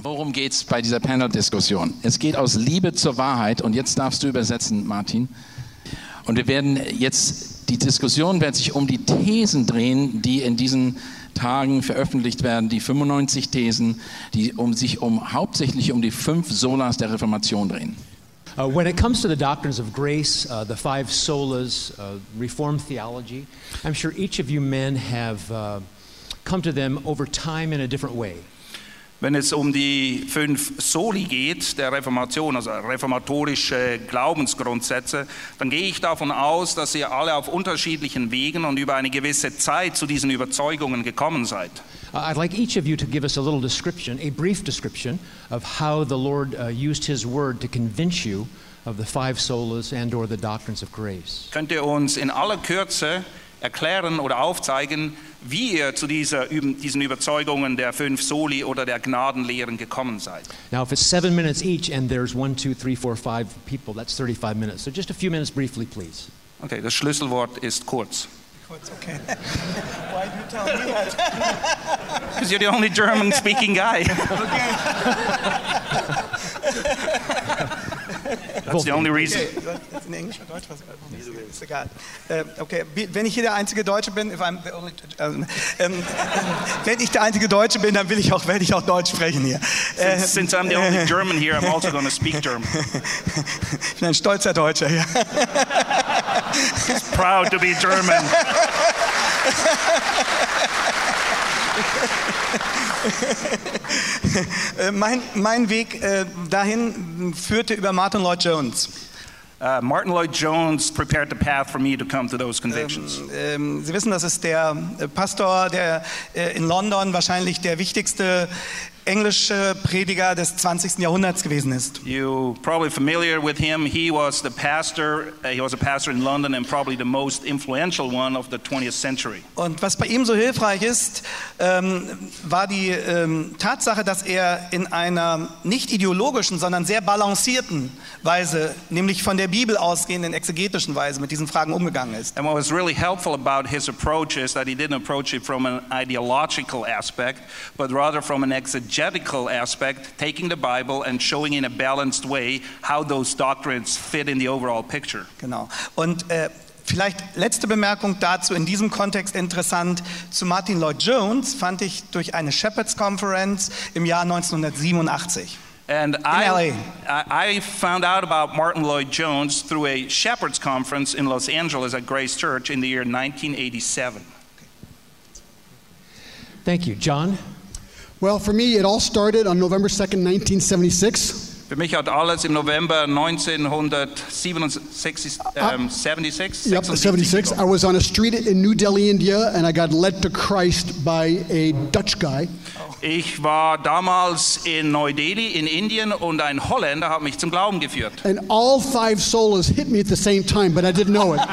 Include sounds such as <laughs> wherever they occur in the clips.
Worum geht es bei dieser Panel-Diskussion? Es geht aus Liebe zur Wahrheit und jetzt darfst du übersetzen, Martin. Und wir werden jetzt, die Diskussion wird sich um die Thesen drehen, die in diesen Tagen veröffentlicht werden, die 95 Thesen, die um sich um, hauptsächlich um die fünf Solas der Reformation drehen. Uh, when it comes to the doctrines of grace, uh, the five solas, uh, Reformed theology, I'm sure each of you men have uh, come to them over time in a different way. Wenn es um die fünf Soli geht, der Reformation, also reformatorische Glaubensgrundsätze, dann gehe ich davon aus, dass ihr alle auf unterschiedlichen Wegen und über eine gewisse Zeit zu diesen Überzeugungen gekommen seid. Uh, I'd like each of you to give us a little description, a brief description of how the Lord uh, used His Word to convince you of the five solas and/or the doctrines of grace. Könnt ihr uns in aller Kürze erklären oder aufzeigen, wie ihr zu dieser, diesen Überzeugungen der fünf Soli oder der Gnadenlehren gekommen seid? Now, if it's seven minutes each and there's one, two, three, four, five people, that's 35 minutes. So just a few minutes briefly, please. Okay, das Schlüsselwort ist kurz. Kurz, okay. <laughs> Why do you tell me that? Because you're the only German-speaking guy. <laughs> That's the only reason. Okay, in Englisch oder Deutsch? Ist egal. Äh, okay, wenn ich hier der einzige Deutsche bin, if I'm the only, ähm, ähm, wenn ich der einzige Deutsche bin, dann will ich auch, werde ich auch Deutsch sprechen hier. Äh, Since, since I'm the only German here, I'm also going to speak German. <laughs> ich bin ein stolzer Deutscher, ja. Proud to be German. <laughs> <laughs> Äh, mein, mein Weg äh, dahin führte über Martin Lloyd Jones. Uh, Martin Lloyd Jones prepared the path for me to come to those convictions. Ähm, Sie wissen, das ist der äh, Pastor, der äh, in London wahrscheinlich der wichtigste englische Prediger des 20. Jahrhunderts gewesen ist. You probably familiar with him. He was the pastor. Uh, he was a pastor in London and probably the most influential one of the 20th century. Und was bei ihm so hilfreich ist, ähm, war die ähm, Tatsache, dass er in einer nicht ideologischen, sondern sehr balancierten Weise, nämlich von der Bibel ausgehenden exegetischen Weise mit diesen Fragen umgegangen ist. And what was really helpful about his approach is that he didn't approach it from an ideological aspect, but rather from an exegetical aspect, taking the Bible and showing in a balanced way how those doctrines fit in the overall picture. Genau. Und äh, vielleicht letzte Bemerkung dazu in diesem Kontext interessant. Zu Martin Lloyd Jones fand ich durch eine Shepherds Conference im Jahr 1987. And I, I I found out about Martin Lloyd Jones through a Shepherds Conference in Los Angeles at Grace Church in the year 1987. Thank you. John? Well, for me, it all started on November 2nd, 1976. Für mich hat alles im November 1976 ähm, 76, Yep, 76. I was on a street in New Delhi, India, and I got led to Christ by a Dutch guy. Ich war damals in Neu-Delhi in Indien und ein Holländer hat mich zum Glauben geführt. And all five solas hit me at the same time, but I didn't know it. <laughs>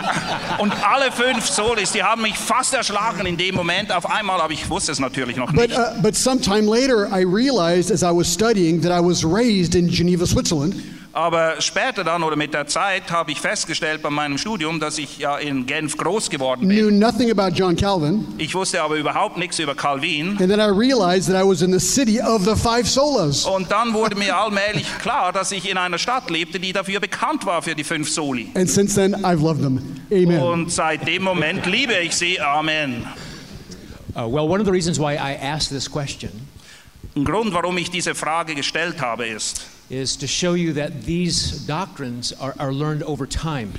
Und alle fünf Solis, die haben mich fast erschlagen in dem Moment auf einmal, aber ich wusste es natürlich noch But, nicht. uh, but sometime later, I realized as I was studying that I was raised in Geneva, Switzerland. Aber später dann oder mit der Zeit habe ich festgestellt bei meinem Studium, dass ich ja in Genf groß geworden bin. Knew nothing about John Calvin. Ich wusste aber überhaupt nichts über Calvin. And then I realized that I was in the city of the five solas. Und dann wurde mir allmählich klar, dass ich in einer Stadt lebte, die dafür bekannt war für die fünf Soli. And since then, I've loved them. Amen. Und seit dem Moment liebe ich sie. Amen. Uh, well, one of the reasons why I asked this question Ein Grund, warum ich diese Frage gestellt habe, ist, is to show you that these doctrines are, are learned over time.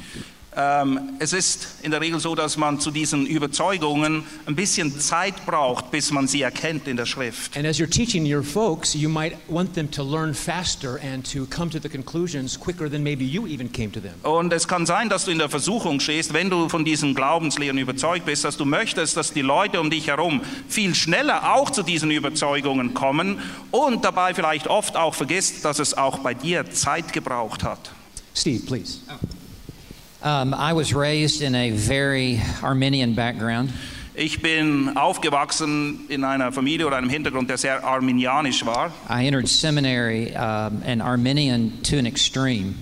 Ähm, es ist in der Regel so, dass man zu diesen Überzeugungen ein bisschen Zeit braucht, bis man sie erkennt in der Schrift. And as you're teaching your folks, you might want them to learn faster and to come to the conclusions quicker than maybe you even came to them. Und es kann sein, dass du in der Versuchung stehst, wenn du von diesen Glaubenslehren überzeugt bist, dass du möchtest, dass die Leute um dich herum viel schneller auch zu diesen Überzeugungen kommen und dabei vielleicht oft auch vergisst, dass es auch bei dir Zeit gebraucht hat. Steve, please. Um, I was raised in a very Armenian background. Ich bin aufgewachsen in einer Familie oder einem Hintergrund, der sehr arminianisch war. I entered seminary um, and Armenian to an extreme.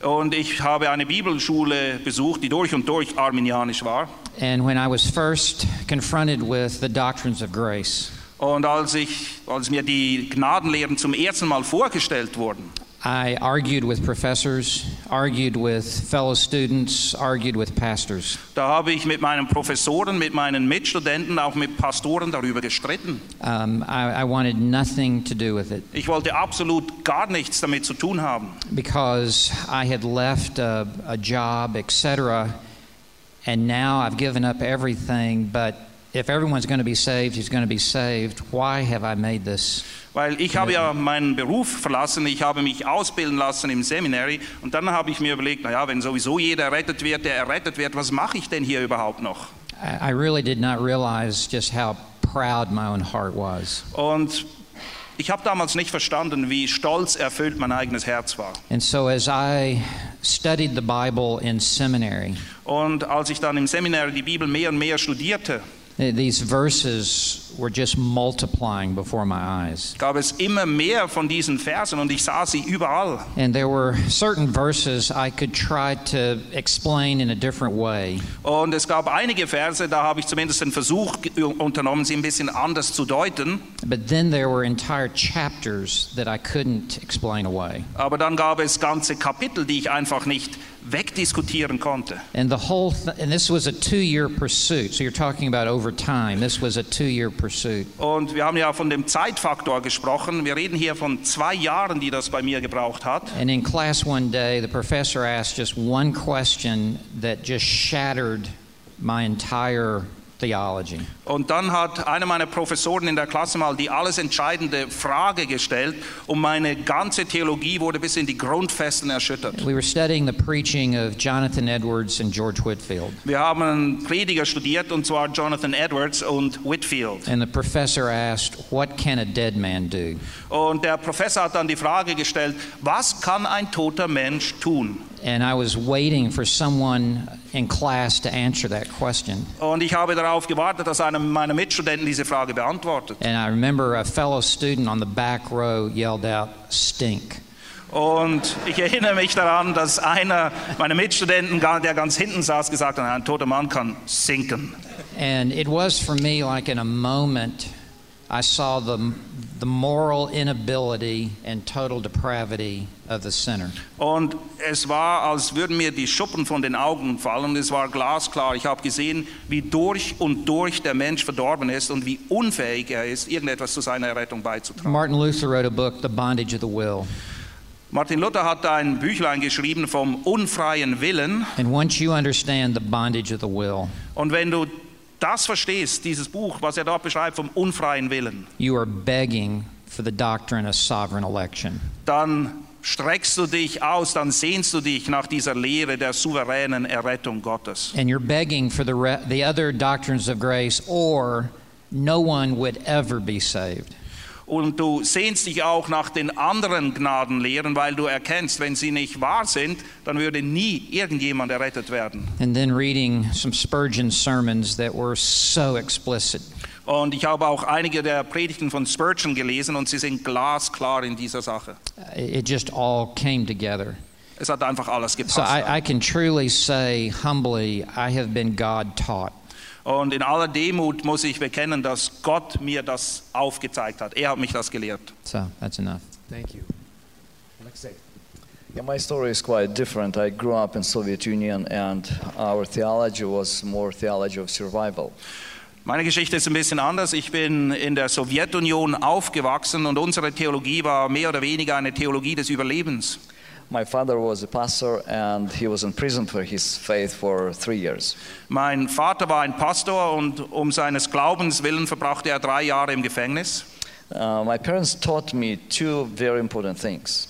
Und ich habe eine Bibelschule besucht, die durch und durch arminianisch war. And when I was first confronted with the doctrines of grace, Und als, ich, als mir die Gnadenlehren zum ersten Mal vorgestellt wurden, I argued with professors, argued with fellow students, argued with pastors. da habe ich mit meinen Professoren, mit meinen Mitstudenten, auch mit Pastoren darüber gestritten. Um, I, I wanted nothing to do with it Ich wollte absolut gar nichts damit zu tun haben. because I had left a, a job, etc., and now I've given up everything. But if everyone's going to be saved, who's going to be saved? Why have I made this? Weil ich habe ja meinen Beruf verlassen, ich habe mich ausbilden lassen im Seminary und dann habe ich mir überlegt, naja, wenn sowieso jeder errettet wird, der errettet wird, was mache ich denn hier überhaupt noch? I, really did not realize just how proud my own heart was. Und ich habe damals nicht verstanden, wie stolz erfüllt mein eigenes Herz war. And so as I studied the Bible in seminary, Und als ich dann im Seminary die Bibel mehr und mehr studierte, these verses were just multiplying before my eyes. gab es immer mehr von diesen Versen und ich sah sie überall. And there were certain verses I could try to explain in a different way. Und es gab einige Verse, da habe ich zumindest den Versuch unternommen, sie ein bisschen anders zu deuten. But then there were entire chapters that I couldn't explain away. Aber dann gab es ganze Kapitel, die ich einfach nicht wegdiskutieren konnte. And the whole th- and this was a 2-year pursuit. So you're talking about over time. This was a 2-year pursuit. Und wir haben ja von dem Zeitfaktor gesprochen. Wir reden hier von zwei Jahren, die das bei mir gebraucht hat. And in class one day, the professor asked just one question that just shattered my entire theology. Und dann hat einer meiner Professoren in der Klasse mal die alles entscheidende Frage gestellt und meine ganze Theologie wurde bis in die Grundfesten erschüttert. We were studying the preaching of Jonathan Edwards and George Whitfield. Wir haben einen Prediger studiert und zwar Jonathan Edwards und Whitfield. And the professor asked, What can a dead man do? Und der Professor hat dann die Frage gestellt, was kann ein toter Mensch tun? And I was waiting for someone in class to answer that question. Und ich habe darauf gewartet, dass einer meiner Mitstudenten diese Frage beantwortet. And I remember a fellow student on the back row yelled out, Stink. Und ich erinnere mich daran, dass einer meiner Mitstudenten, der ganz hinten saß, gesagt hat, ein toter Mann kann sinken. And it was for me like in a moment, I saw the, the moral inability and total depravity of the sinner. Und es war, als würden mir die Schuppen von den Augen fallen. Es war glasklar. Ich habe gesehen, wie durch und durch der Mensch verdorben ist und wie unfähig er ist, irgendetwas zu seiner Rettung beizutragen. Martin Luther wrote a book, The Bondage of the Will. Martin Luther hat ein Büchlein geschrieben vom unfreien Willen. And once you understand the bondage of the will, Und wenn du das verstehst, dieses Buch, was er dort beschreibt vom unfreien Willen, you are begging for the doctrine of sovereign election. dann streckst du dich aus, dann sehnst du dich nach dieser Lehre der souveränen Errettung Gottes. And you're begging for the, the other doctrines of grace, or no one would ever be saved. Und du sehnst dich auch nach den anderen Gnadenlehren, weil du erkennst, wenn sie nicht wahr sind, dann würde nie irgendjemand errettet werden. And then reading some Spurgeon sermons that were so explicit. Und ich habe auch einige der Predigten von Spurgeon gelesen und sie sind glasklar in dieser Sache. It just all came together. Es hat einfach alles So gepasst. I, I can truly say humbly, I have been God taught. Und in aller Demut muss ich bekennen, dass Gott mir das aufgezeigt hat. Er hat mich das gelehrt. So that's enough. Thank you. Alexei. Yeah, my story is quite different. I grew up in Soviet Union, and our theology was more theology of survival. Meine Geschichte ist ein bisschen anders. Ich bin in der Sowjetunion aufgewachsen und unsere Theologie war mehr oder weniger eine Theologie des Überlebens. My father was a pastor, and he was in prison for his faith for three years. Mein Vater war ein Pastor und um seines Glaubens willen verbrachte er drei Jahre im Gefängnis. Uh, my parents taught me two very important things.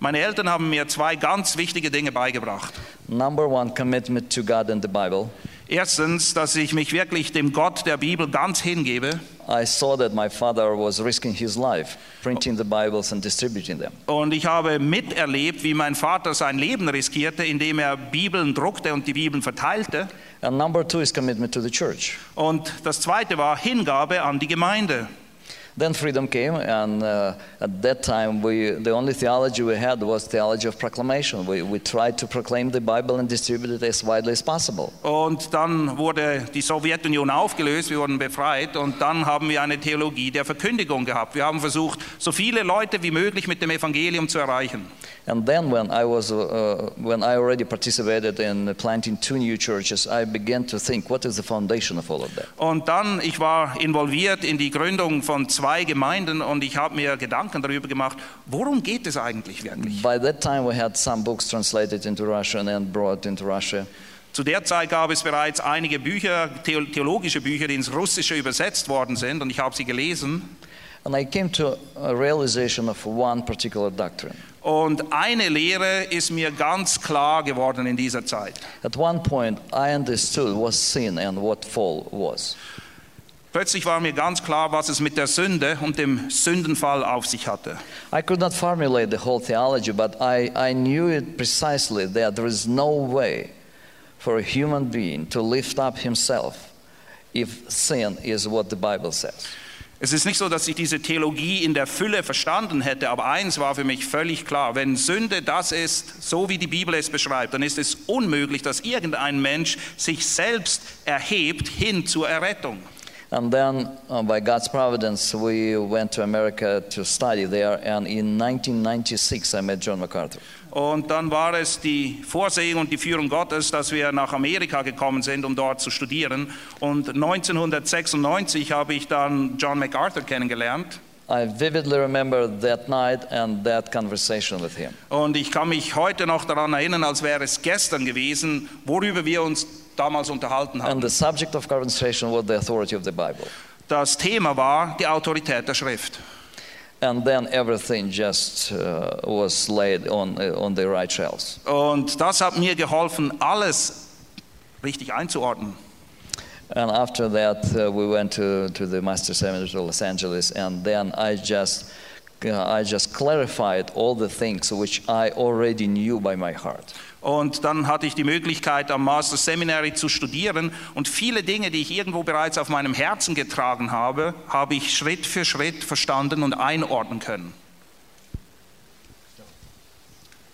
Meine Eltern haben mir zwei ganz wichtige Dinge beigebracht. Number one, commitment to God and the Bible. Erstens, dass ich mich wirklich dem Gott der Bibel ganz hingebe. I saw that my father was risking his life, printing the Bibles and distributing them. Und ich habe miterlebt, wie mein Vater sein Leben riskierte, indem er Bibeln druckte und die Bibeln verteilte. And number two is commitment to the church. Und das zweite war Hingabe an die Gemeinde. Then freedom came, and uh, at that time, we, the only theology we had was theology of proclamation. We, we tried to proclaim the Bible and distribute it as widely as possible. Und dann wurde die Sowjetunion aufgelöst, wir wurden befreit und dann haben wir eine Theologie der Verkündigung gehabt. Wir haben versucht, so viele Leute wie möglich mit dem Evangelium zu erreichen. And then, when I was, uh, when I already participated in planting two new churches, I began to think, what is the foundation of all of that? Und dann, ich war involviert in die Gründung von zwei Gemeinden und ich habe mir Gedanken darüber gemacht, worum geht es eigentlich wirklich? By that time, we had some books translated into Russian and brought into Russia. Zu der Zeit gab es bereits einige Bücher, theo- theologische Bücher, die ins Russische übersetzt worden sind und ich habe sie gelesen. And I came to a realization of one particular doctrine. Und eine Lehre ist mir ganz klar geworden in dieser Zeit. At one point, I understood what sin and what fall was. Plötzlich war mir ganz klar, was es mit der Sünde und dem Sündenfall auf sich hatte. I could not formulate the whole theology, but I, I knew it precisely that there is no way for a human being to lift up himself if sin is what the Bible says. Es ist nicht so, dass ich diese Theologie in der Fülle verstanden hätte, aber eins war für mich völlig klar. Wenn Sünde das ist, so wie die Bibel es beschreibt, dann ist es unmöglich, dass irgendein Mensch sich selbst erhebt hin zur Errettung. And then, uh, by God's providence, we went to America to study there, and in 1996, I met John MacArthur. Und dann war es die Vorsehung und die Führung Gottes, dass wir nach Amerika gekommen sind, um dort zu studieren. Und 1996 habe ich dann John MacArthur kennengelernt. I vividly remember that night and that conversation with him. Und ich kann mich heute noch daran erinnern, als wäre es gestern gewesen, worüber wir uns damals unterhalten haben. And the subject of conversation was the authority of the Bible. Das Thema war die Autorität der Schrift. And then everything just uh, was laid on, uh, on the right shelves. Und das hat mir geholfen, alles richtig einzuordnen. And after that, uh, we went to, to the Master Seminary to Los Angeles, and then I just, uh, I just clarified all the things which I already knew by my heart. Und dann hatte ich die Möglichkeit, am Master Seminary zu studieren. Und viele Dinge, die ich irgendwo bereits auf meinem Herzen getragen habe, habe ich Schritt für Schritt verstanden und einordnen können.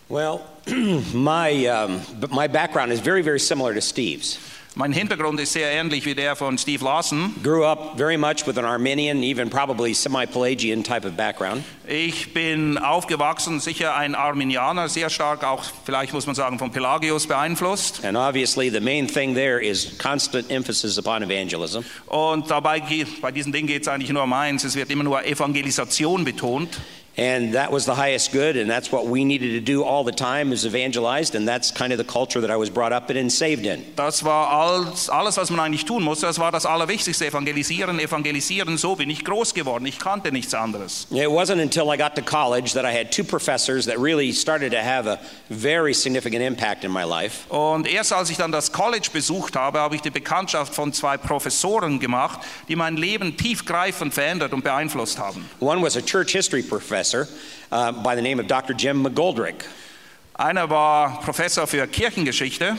Well, <clears throat> my, um, my background is very, very similar to Steve's. Mein Hintergrund ist sehr ähnlich wie der von Steve Lawson. Grew up very much with an Arminian, even probably semi Pelagian type of background. Ich bin aufgewachsen, sicher ein Arminianer, sehr stark auch, vielleicht muss man sagen, von Pelagius beeinflusst. And obviously, the main thing there is constant emphasis upon evangelism. Und dabei, bei diesen Dingen geht es eigentlich nur um eins, es wird immer nur Evangelisation betont. And that was the highest good, and that's what we needed to do all the time is evangelized, and that's kind of the culture that I was brought up in and saved in. Das war alles, alles, was man eigentlich tun musste. Das war das Allerwichtigste. Evangelisieren, evangelisieren. So bin ich groß geworden. Ich kannte nichts anderes. It wasn't until I got to college that I had two professors that really started to have a very significant impact in my life. Und erst als ich dann das College besucht habe, habe ich die Bekanntschaft von zwei Professoren gemacht, die mein Leben tiefgreifend verändert und beeinflusst haben. One was a church history professor uh, by the name of Dr. Jim McGoldrick, Einer war Professor für Kirchengeschichte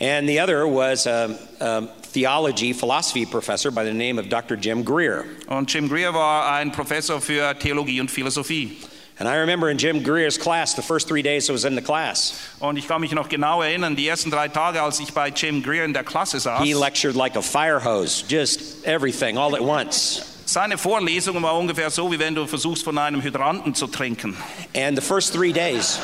and the other was a, a theology, philosophy professor by the name of Dr. Jim Greer. und Jim Greer war ein Professor für Theologie und Philosophie. And I remember in Jim Greer's class, the first three days I was in the class, Und ich kann mich noch genau erinnern, die ersten drei Tage, als ich bei Jim Greer in der Klasse saß, he lectured like a fire hose, just everything all at once. Seine Vorlesung war ungefähr so, wie wenn du versuchst, von einem Hydranten zu trinken. And the first three days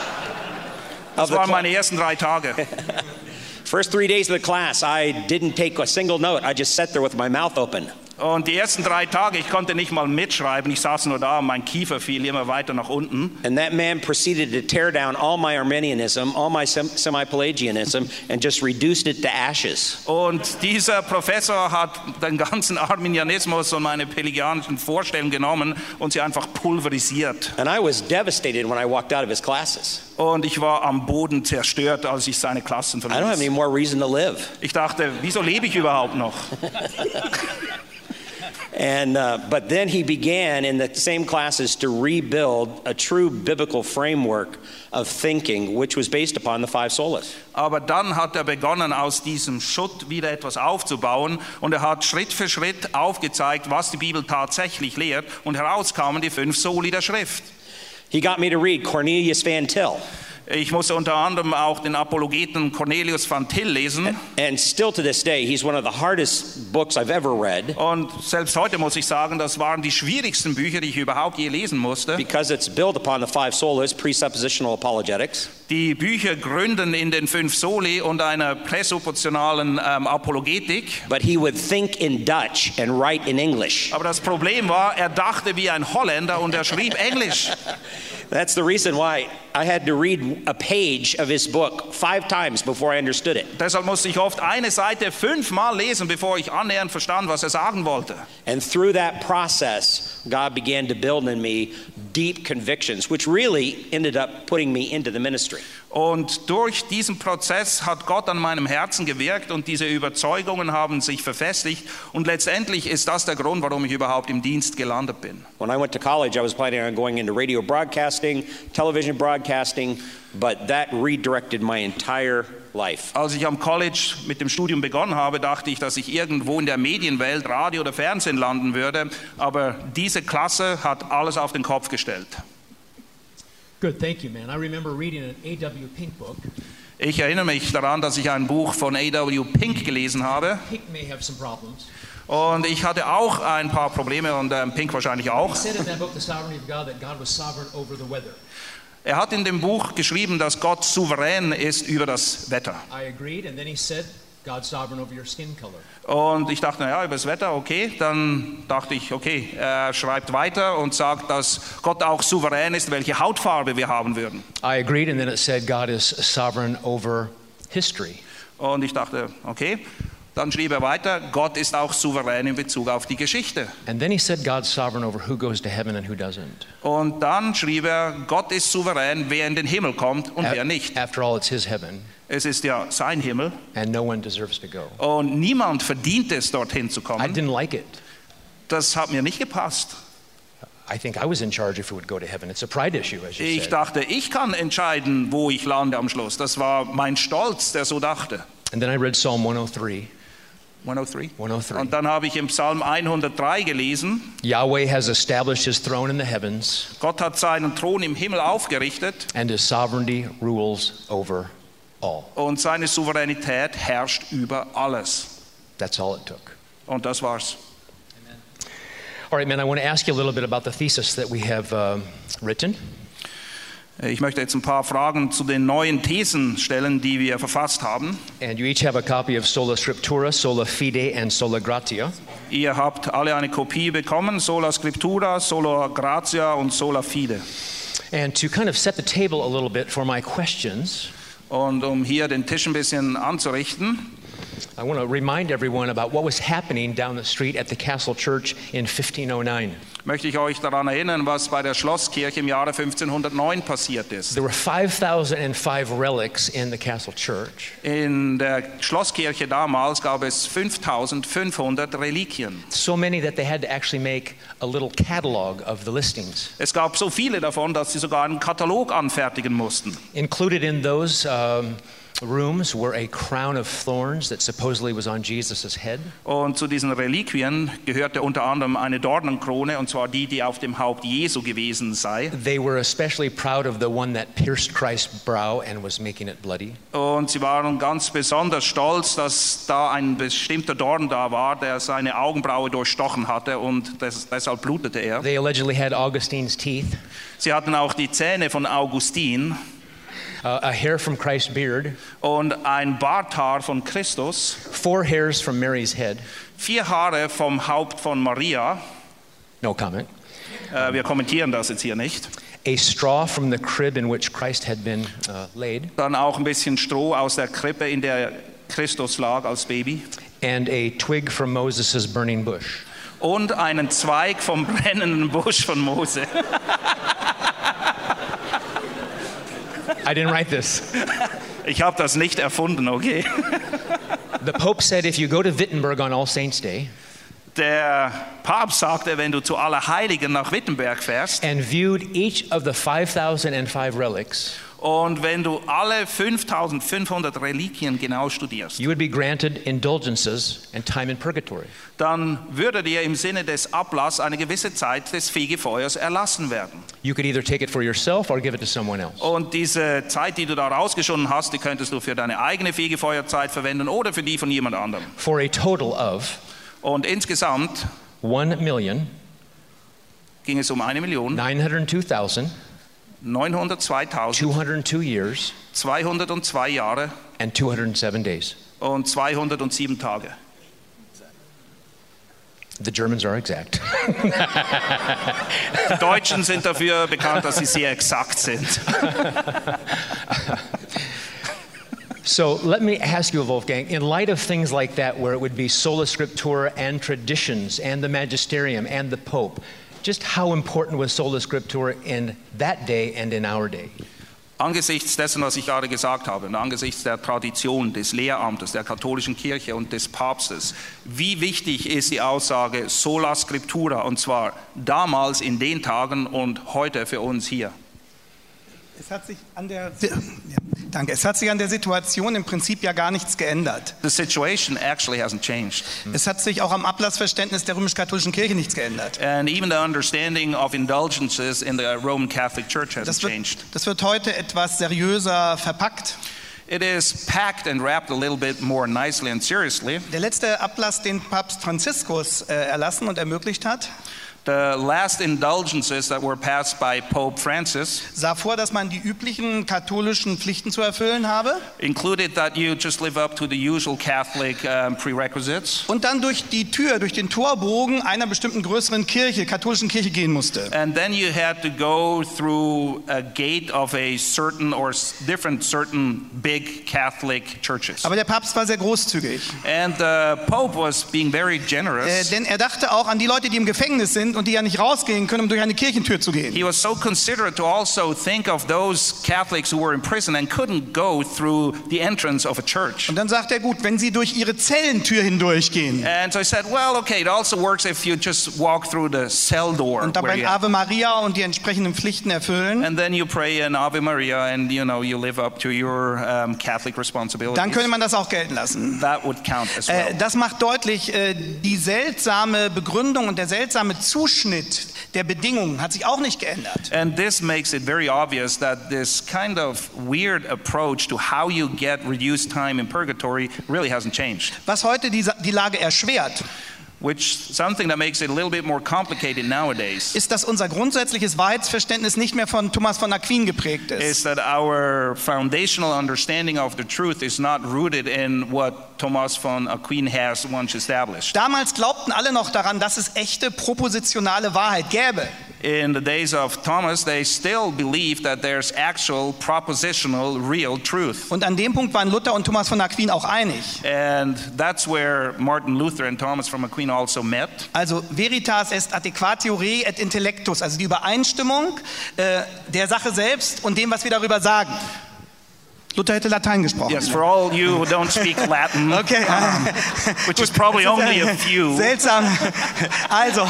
Das waren meine ersten drei Tage. <laughs> first three days of the class, I didn't take a single note. I just sat there with my mouth open. Und die ersten drei Tage, ich konnte nicht mal mitschreiben, ich saß nur da und mein Kiefer fiel immer weiter nach unten. And that man proceeded to tear down all my Arminianism, all my semi Pelagianism, and just reduced it to ashes. Und dieser Professor hat den ganzen Arminianismus und meine pelagianischen Vorstellungen genommen und sie einfach pulverisiert. And I was devastated when I walked out of his classes. Und ich war am Boden zerstört, als ich seine Klassen I don't have any verließ. more reason to live. Ich dachte, wieso lebe ich überhaupt noch? <laughs> And, uh, but then he began in the same classes to rebuild a true biblical framework of thinking, which was based upon the five solas. Aber dann hat er begonnen, aus diesem Schutt wieder etwas aufzubauen und er hat Schritt für Schritt aufgezeigt, was die Bibel tatsächlich lehrt und herauskamen die fünf Soli der Schrift. He got me to read Cornelius Van Til. Ich musste unter anderem auch den Apologeten Cornelius van Til lesen. And still to this day, he's one of the hardest books I've ever read Und selbst heute muss ich sagen, das waren die schwierigsten Bücher, die ich überhaupt je lesen musste. because it's built upon the five solas, presuppositional apologetics. Die Bücher gründen in den fünf Soli und einer präsuppositionalen ähm, Apologetik. But he would think in Dutch and write in English. Aber das Problem war, er dachte wie ein Holländer und er schrieb <laughs> Englisch. That's the reason why I had to read a page of his book five times before I understood it. Deshalb musste ich oft eine Seite fünfmal lesen, bevor ich annähernd verstand, was er sagen wollte. And through that process, God began to build in me deep convictions, which really ended up putting me into the ministry. Und durch diesen Prozess hat Gott an meinem Herzen gewirkt und diese Überzeugungen haben sich verfestigt. Und letztendlich ist das der Grund, warum ich überhaupt im Dienst gelandet bin. When I went to college, I was planning on going into radio broadcasting, television broadcasting, but that redirected my entire life. Als ich am College mit dem Studium begonnen habe, dachte ich, dass ich irgendwo in der Medienwelt, Radio oder Fernsehen landen würde. Aber diese Klasse hat alles auf den Kopf gestellt. Good, thank you, man. I remember reading an A.W. Pink book. Ich erinnere mich daran, dass ich ein Buch von A.W. Pink gelesen habe. Pink may have some problems. Und ich hatte auch ein paar Probleme und ähm, Pink wahrscheinlich He auch. book, God, God Er hat in dem Buch geschrieben, dass Gott souverän ist über das Wetter. I agreed, and then he said, God's sovereign over your skin color. Und ich dachte, naja, über das Wetter, okay. Dann dachte ich, okay, er schreibt weiter und sagt, dass Gott auch souverän ist, welche Hautfarbe wir haben würden. I agreed, and then it said, God is sovereign over history. Und ich dachte, okay. Dann schrieb er weiter, Gott ist auch souverän in Bezug auf die Geschichte. Und dann schrieb er, Gott ist souverän, wer in den Himmel kommt und A- wer nicht. After all, it's his heaven, Es ist ja sein Himmel and no one deserves to go. und niemand verdient es, dorthin zu I kommen. didn't like it. Das hat mir nicht gepasst. I think I was in charge if we would go to heaven. It's a pride issue, as you Ich said. dachte, ich kann entscheiden, wo ich lande am Schluss. Das war mein Stolz, der so dachte. And then I read Psalm 103. 103. 103. Und dann habe ich im Psalm 103 gelesen, Yahweh has established his throne in the heavens, Gott hat seinen Thron im Himmel aufgerichtet and his sovereignty rules over all. und seine Souveränität herrscht über alles. That's all it took. Und das war's. Amen. All right, man, I want to ask you a little bit about the thesis that we have um, written. Ich möchte jetzt ein paar Fragen zu den neuen Thesen stellen, die wir verfasst haben. And you each have a copy of Sola Scriptura, Sola Fide, and Sola Gratia. Ihr habt alle eine Kopie bekommen, Sola Scriptura, Sola Gratia und Sola Fide. And to kind of set the table a little bit for my questions, Und um hier den Tisch ein bisschen anzurichten, I want to remind everyone about what was happening down the street at the Castle Church in 1509. möchte ich euch daran erinnern, was bei der Schlosskirche im Jahre 1509 passiert ist. There were 5,005 relics in the Castle Church. In der Schlosskirche damals gab es 5500 Reliquien. So many that they had to actually make a little catalog of the listings. Es gab so viele davon, dass sie sogar einen Katalog anfertigen mussten. Included in those um, rooms were a crown of thorns that supposedly was on Jesus' head. Und zu diesen Reliquien gehörte unter anderem eine Dornenkrone, und zwar die, die auf dem Haupt Jesu gewesen sei. They were especially proud of the one that pierced Christ's brow and was making it bloody. Und sie waren ganz besonders stolz, dass da ein bestimmter Dorn da war, der seine Augenbraue durchstochen hatte und des, deshalb blutete er. They allegedly had Augustine's teeth, Sie hatten auch die Zähne von Augustin uh, a hair from Christ's beard, und ein Barthaar von Christus, four hairs from Mary's head. vier Haare vom Haupt von Maria. No comment. Äh, wir kommentieren das jetzt hier nicht. A straw from the crib in which Christ had been uh, laid, Dann auch ein bisschen Stroh aus der Krippe, in der Christus lag als Baby. and a twig from Moses' burning bush. Und einen Zweig vom brennenden Busch von Mose. <laughs> I didn't write this. <laughs> Ich habe das nicht erfunden, okay? The Pope said if you go to Wittenberg on All Saints' Day, Der Papst sagte, wenn du zu Allerheiligen nach Wittenberg fährst and viewed each of the 5,005 relics, und wenn du alle 5500 Reliquien genau studierst, you would be granted indulgences and time in purgatory. dann würde dir im Sinne des Ablasses eine gewisse Zeit des Fegefeuers erlassen werden. You could either take it for yourself or give it to someone else. Und diese Zeit, die du da rausgeschonnen hast, die könntest du für deine eigene Fegefeuerzeit verwenden oder für die von jemand anderem. For a total of Und insgesamt 1,902,200 ging es um eine Million 902.202 years 202 Jahre and 207 days. und 207 Tage. The Germans are exact. <laughs> Die Deutschen sind dafür bekannt, dass sie sehr exakt sind. So let me ask you, Wolfgang, in light of things like that, where it would be sola scriptura and traditions and the magisterium and the pope, just how important was sola scriptura in that day and in our day? Angesichts dessen, was ich gerade gesagt habe, und angesichts der Tradition des Lehramtes, der katholischen Kirche und des Papstes, wie wichtig ist die Aussage sola scriptura, und zwar damals in den Tagen und heute für uns hier? Es hat sich an der, ja, danke. Es hat sich an der Situation im Prinzip ja gar nichts geändert. The situation actually hasn't changed. Es hat sich auch am Ablassverständnis der römisch-katholischen Kirche nichts geändert. And even the understanding of indulgences in the Roman Catholic Church hasn't Das wird, changed. das wird heute etwas seriöser verpackt. It is packed and wrapped a little bit more nicely and seriously. Der letzte Ablass, den Papst Franziskus äh, erlassen und ermöglicht hat, The last indulgences that were passed by Pope Francis sah vor, dass man die üblichen katholischen Pflichten zu erfüllen habe included that you just live up to the usual Catholic um, prerequisites. und dann durch die Tür, durch den Torbogen einer bestimmten größeren Kirche, katholischen Kirche gehen musste. And then you had to go through a gate of a certain or different certain big Catholic churches. Aber der Papst war sehr großzügig, And the Pope was being very äh, generous. denn er dachte auch an die Leute, die im Gefängnis sind und die ja nicht rausgehen können, um durch eine Kirchentür zu gehen. He was so considerate to also think of those Catholics who were in prison and couldn't go through the entrance of a church. Und dann sagt er, gut, wenn sie durch ihre Zellentür hindurchgehen And so I said, well, okay, it also works if you just walk through the cell door. und dabei Ave Maria und die entsprechenden Pflichten erfüllen, and then you pray an Ave Maria and you know you live up to your um, Catholic responsibilities. dann könnte man das auch gelten lassen. that would count as well. Äh, das macht deutlich, äh, die seltsame Begründung und der seltsame Zuschnitt der Bedingungen hat sich auch nicht geändert. and this makes it very obvious that this kind of weird approach to how you get reduced time in purgatory really hasn't changed. Was heute die, die Lage erschwert, Which something that makes it a little bit more complicated nowadays ist, dass unser grundsätzliches Wahrheitsverständnis nicht mehr von Thomas von Aquin geprägt is ist. that our foundational understanding of the truth is not rooted in what Thomas von Aquin has once established. Damals glaubten alle noch daran, dass es echte propositionale Wahrheit gäbe. In the days of Thomas, they still believe that there's actual propositional real truth. Und an dem Punkt waren Luther und Thomas von Aquin auch einig. And that's where Martin Luther and Thomas from Aquin also met. Also veritas est adequatio re et intellectus, also die Übereinstimmung äh, der Sache selbst und dem, was wir darüber sagen. Luther hätte Latein gesprochen. Yes, for all you who don't speak <laughs> Latin, Okay. which is probably only a few, Seltsam. Also,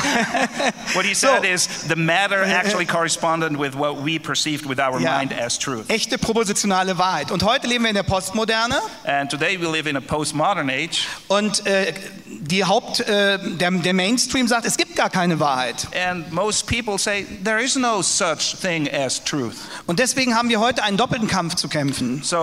what he said is the matter actually corresponded with what we perceived with our Ja. mind as truth. echte propositionale Wahrheit. Und heute leben wir in der Postmoderne And today we live in a postmodern age, und äh, die Haupt, äh, der, der Mainstream sagt, es gibt gar keine Wahrheit. and most people say there is no such thing as truth. Und deswegen haben wir heute einen doppelten Kampf zu kämpfen. So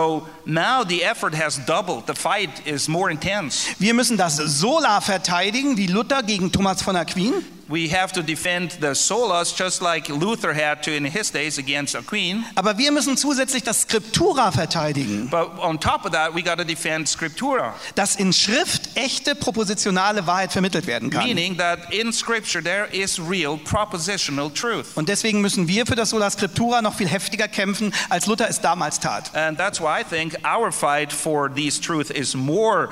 now the effort has doubled. The fight is more intense. Wir müssen das Sola verteidigen, wie Luther gegen Thomas von Aquin. We have to defend the solas just like Luther had to in his days against Aquin. Aber wir müssen zusätzlich das Scriptura verteidigen, But on top of that, we got to defend Scriptura, dass in Schrift echte propositionale Wahrheit vermittelt werden kann. meaning that in Scripture there is real propositional truth. Und deswegen müssen wir für das Sola Scriptura noch viel heftiger kämpfen, als Luther es damals tat. And that's why I think our fight for these truth is more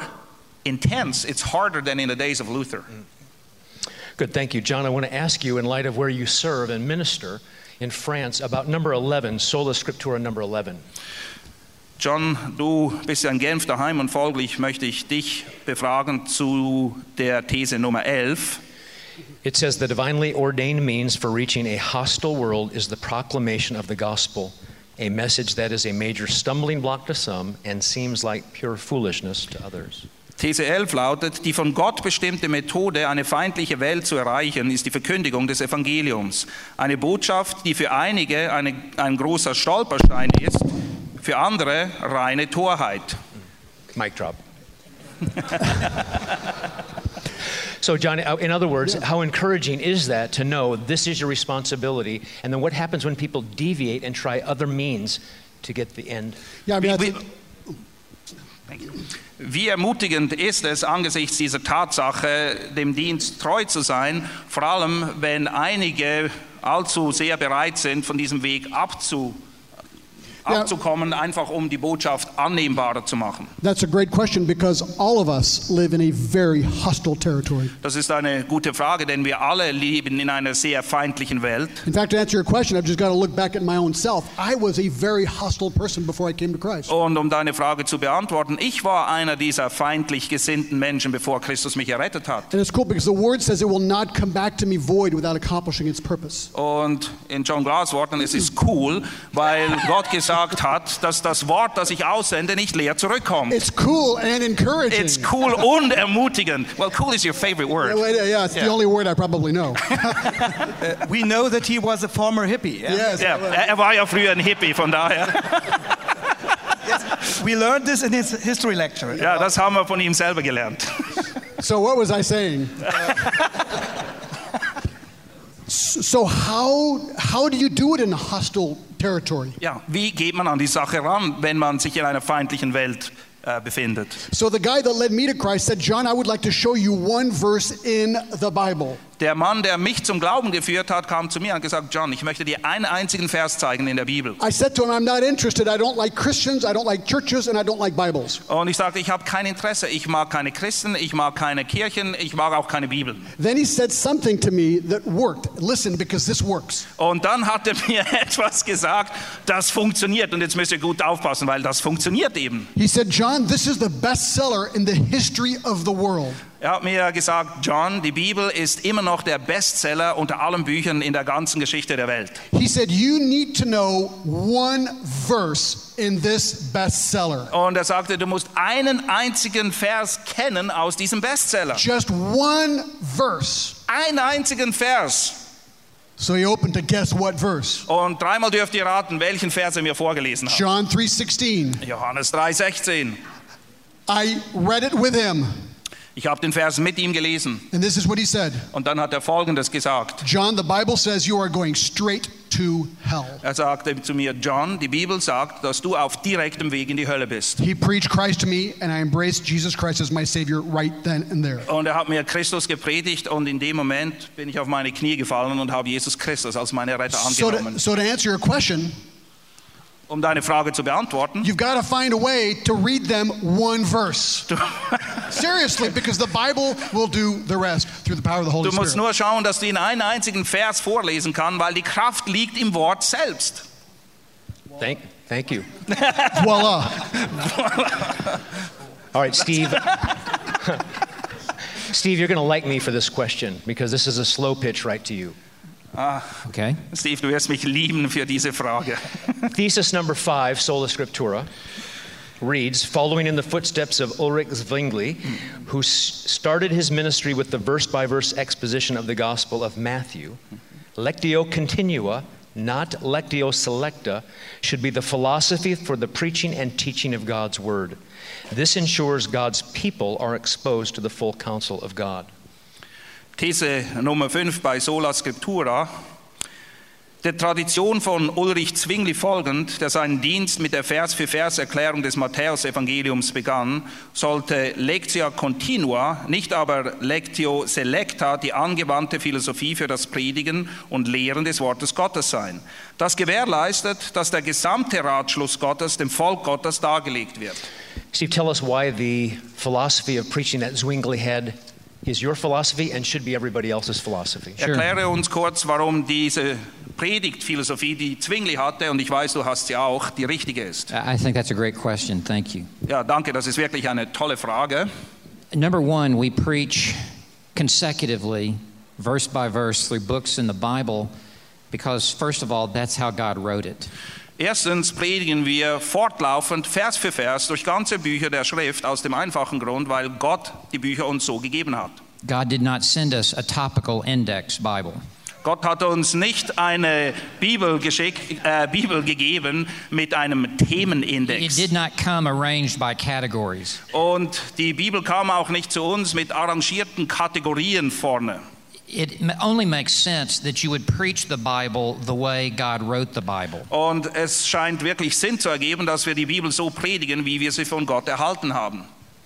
intense. It's harder than in the days of Luther. Mm. Good, thank you. John, I want to ask you, in light of where you serve and minister in France, about number 11, Sola Scriptura number 11. John, du bist ja in Genf daheim und folglich möchte ich dich befragen zu der These Nummer 11. It says the divinely ordained means for reaching a hostile world is the proclamation of the gospel, a message that is a major stumbling block to some and seems like pure foolishness to others. These 11 lautet, die von Gott bestimmte Methode, eine feindliche Welt zu erreichen, ist die Verkündigung des Evangeliums. Eine Botschaft, die für einige eine, ein großer Stolperstein ist, für andere reine Torheit. Mic drop. <laughs> so, John, uh, in other words, how encouraging is that to know this is your responsibility? And then what happens when people deviate and try other means to get the end? Yeah, I mean, Wie, that's, wie, wie ermutigend ist es angesichts dieser Tatsache, dem Dienst treu zu sein, vor allem wenn einige allzu sehr bereit sind, von diesem Weg abzu, Ja. Abzukommen, einfach um die Botschaft annehmbarer zu machen. that's a great question because all of us live in a very hostile territory. Das ist eine gute Frage, denn wir alle leben in einer sehr feindlichen Welt. In fact, to answer your question, I've just got to look back at my own self. I was a very hostile person before I came to Christ. Und um deine Frage zu beantworten, ich war einer dieser feindlich gesinnten Menschen, bevor Christus mich errettet hat. And it's cool because the word says it will not come back to me void without accomplishing its purpose. Und in John Glass Worten, es ist cool, weil Gott gesagt hat, dass das Wort, das ich aussende, nicht leer zurückkommt. It's cool and encouraging. It's cool und ermutigend. Well, cool is your favorite Yeah, word. well, yeah, it's the Yeah. only word I probably know. <laughs> We know that he was a former hippie. yeah? yes. Ja, er er war ja früher ein Hippie, von daher. We learned this in his history lecture. Ja, das haben wir von ihm selber gelernt. So what was I saying? <laughs> so how how do you do it in a hostile territory? Ja, wie geht man an die Sache ran, wenn man sich in einer feindlichen Welt äh, befindet? So the guy that led me to Christ said, "John, I would like to show you one verse in the Bible." Der Mann, der mich zum Glauben geführt hat, kam zu mir und hat gesagt, John, ich möchte dir einen einzigen Vers zeigen in der Bibel. I said to him, "I'm not interested. I don't like Christians. I don't like churches, and I don't like Bibles." Und ich sagte, ich habe kein Interesse. Ich mag keine Christen, ich mag keine Kirchen, ich mag auch keine Bibel. Then he said something to me that worked. Listen, because this works. Und dann hat er <laughs> mir etwas gesagt, das funktioniert. Und jetzt müsst ihr gut aufpassen, weil das funktioniert eben. He said, "John, this is the bestseller in the history of the world." Er hat mir gesagt, John, die Bibel ist immer noch der Bestseller unter allen Büchern in der ganzen Geschichte der Welt. He said, You need to know one verse in this bestseller. Und er sagte, du musst einen einzigen Vers kennen aus diesem Bestseller. Just one verse. Einen einzigen Vers. So he opened to guess what verse? Und dreimal dürft ihr raten, welchen Vers er mir vorgelesen hat. John 3:16. Johannes 3,16. I read it with him, Ich habe den Vers mit ihm gelesen. and this is what he said. Und dann hat er Folgendes gesagt. John, the Bible says you are going straight to hell. Er sagte zu mir, John, die Bibel sagt, dass du auf direktem Weg in die Hölle bist. He preached Christ to me, and I embraced Jesus Christ as my Savior right then and there. Und er hat mir Christus gepredigt und in dem Moment bin ich auf meine Knie gefallen und habe Jesus Christus als meine Retter So to, angenommen. so to answer your question, Um deine Frage zu beantworten, you've got to find a way to read them one verse. Seriously, because the Bible will do the rest through the power of the Holy du musst Spirit. nur schauen, dass du ihn einen einzigen Vers vorlesen kannst, weil die Kraft liegt im Wort selbst. Thank, thank you. <laughs> Voila. All right, Steve. <laughs> Steve, you're going to like me for this question because this is a slow pitch right to you. Ah, okay. Steve, du wirst mich lieben für diese Frage. <laughs> Thesis number five, Sola Scriptura, reads Following in the footsteps of Ulrich Zwingli, who started his ministry with the verse by verse exposition of the Gospel of Matthew, Lectio Continua, not Lectio Selecta, should be the philosophy for the preaching and teaching of God's Word. This ensures God's people are exposed to the full counsel of God. These Nummer 5 bei Sola Scriptura. Der Tradition von Ulrich Zwingli folgend, der seinen Dienst mit der Vers-für-Vers-Erklärung des Matthäus-Evangeliums begann, sollte Lectio Continua, nicht aber Lectio Selecta, die angewandte Philosophie für das Predigen und Lehren des Wortes Gottes sein. Das gewährleistet, dass der gesamte Ratschluss Gottes dem Volk Gottes dargelegt wird. Steve, tell us why the philosophy of preaching that Zwingli had is your philosophy and should be everybody else's philosophy. Sure. Erkläre uns kurz, warum diese Predigtphilosophie, die Zwingli hatte, und ich weiß, du hast sie auch, die richtige ist. I I think that's a great question. Thank you. Ja, danke, das ist wirklich eine tolle Frage. Number one, we preach consecutively, verse by verse, through books in the Bible, because, first of all, that's how God wrote it. Erstens predigen wir fortlaufend Vers für Vers durch ganze Bücher der Schrift aus dem einfachen Grund, weil Gott die Bücher uns so gegeben hat. God did not send us a topical index Bible. Gott hat uns nicht eine Bibel, geschickt, äh, Bibel gegeben mit einem It Themenindex. did not come arranged by categories. Und die Bibel kam auch nicht zu uns mit arrangierten Kategorien vorne. It only makes sense that you would preach the Bible the way God wrote the Bible. Und es scheint wirklich Sinn zu ergeben, dass wir die Bibel so predigen, wie wir sie von Gott erhalten haben.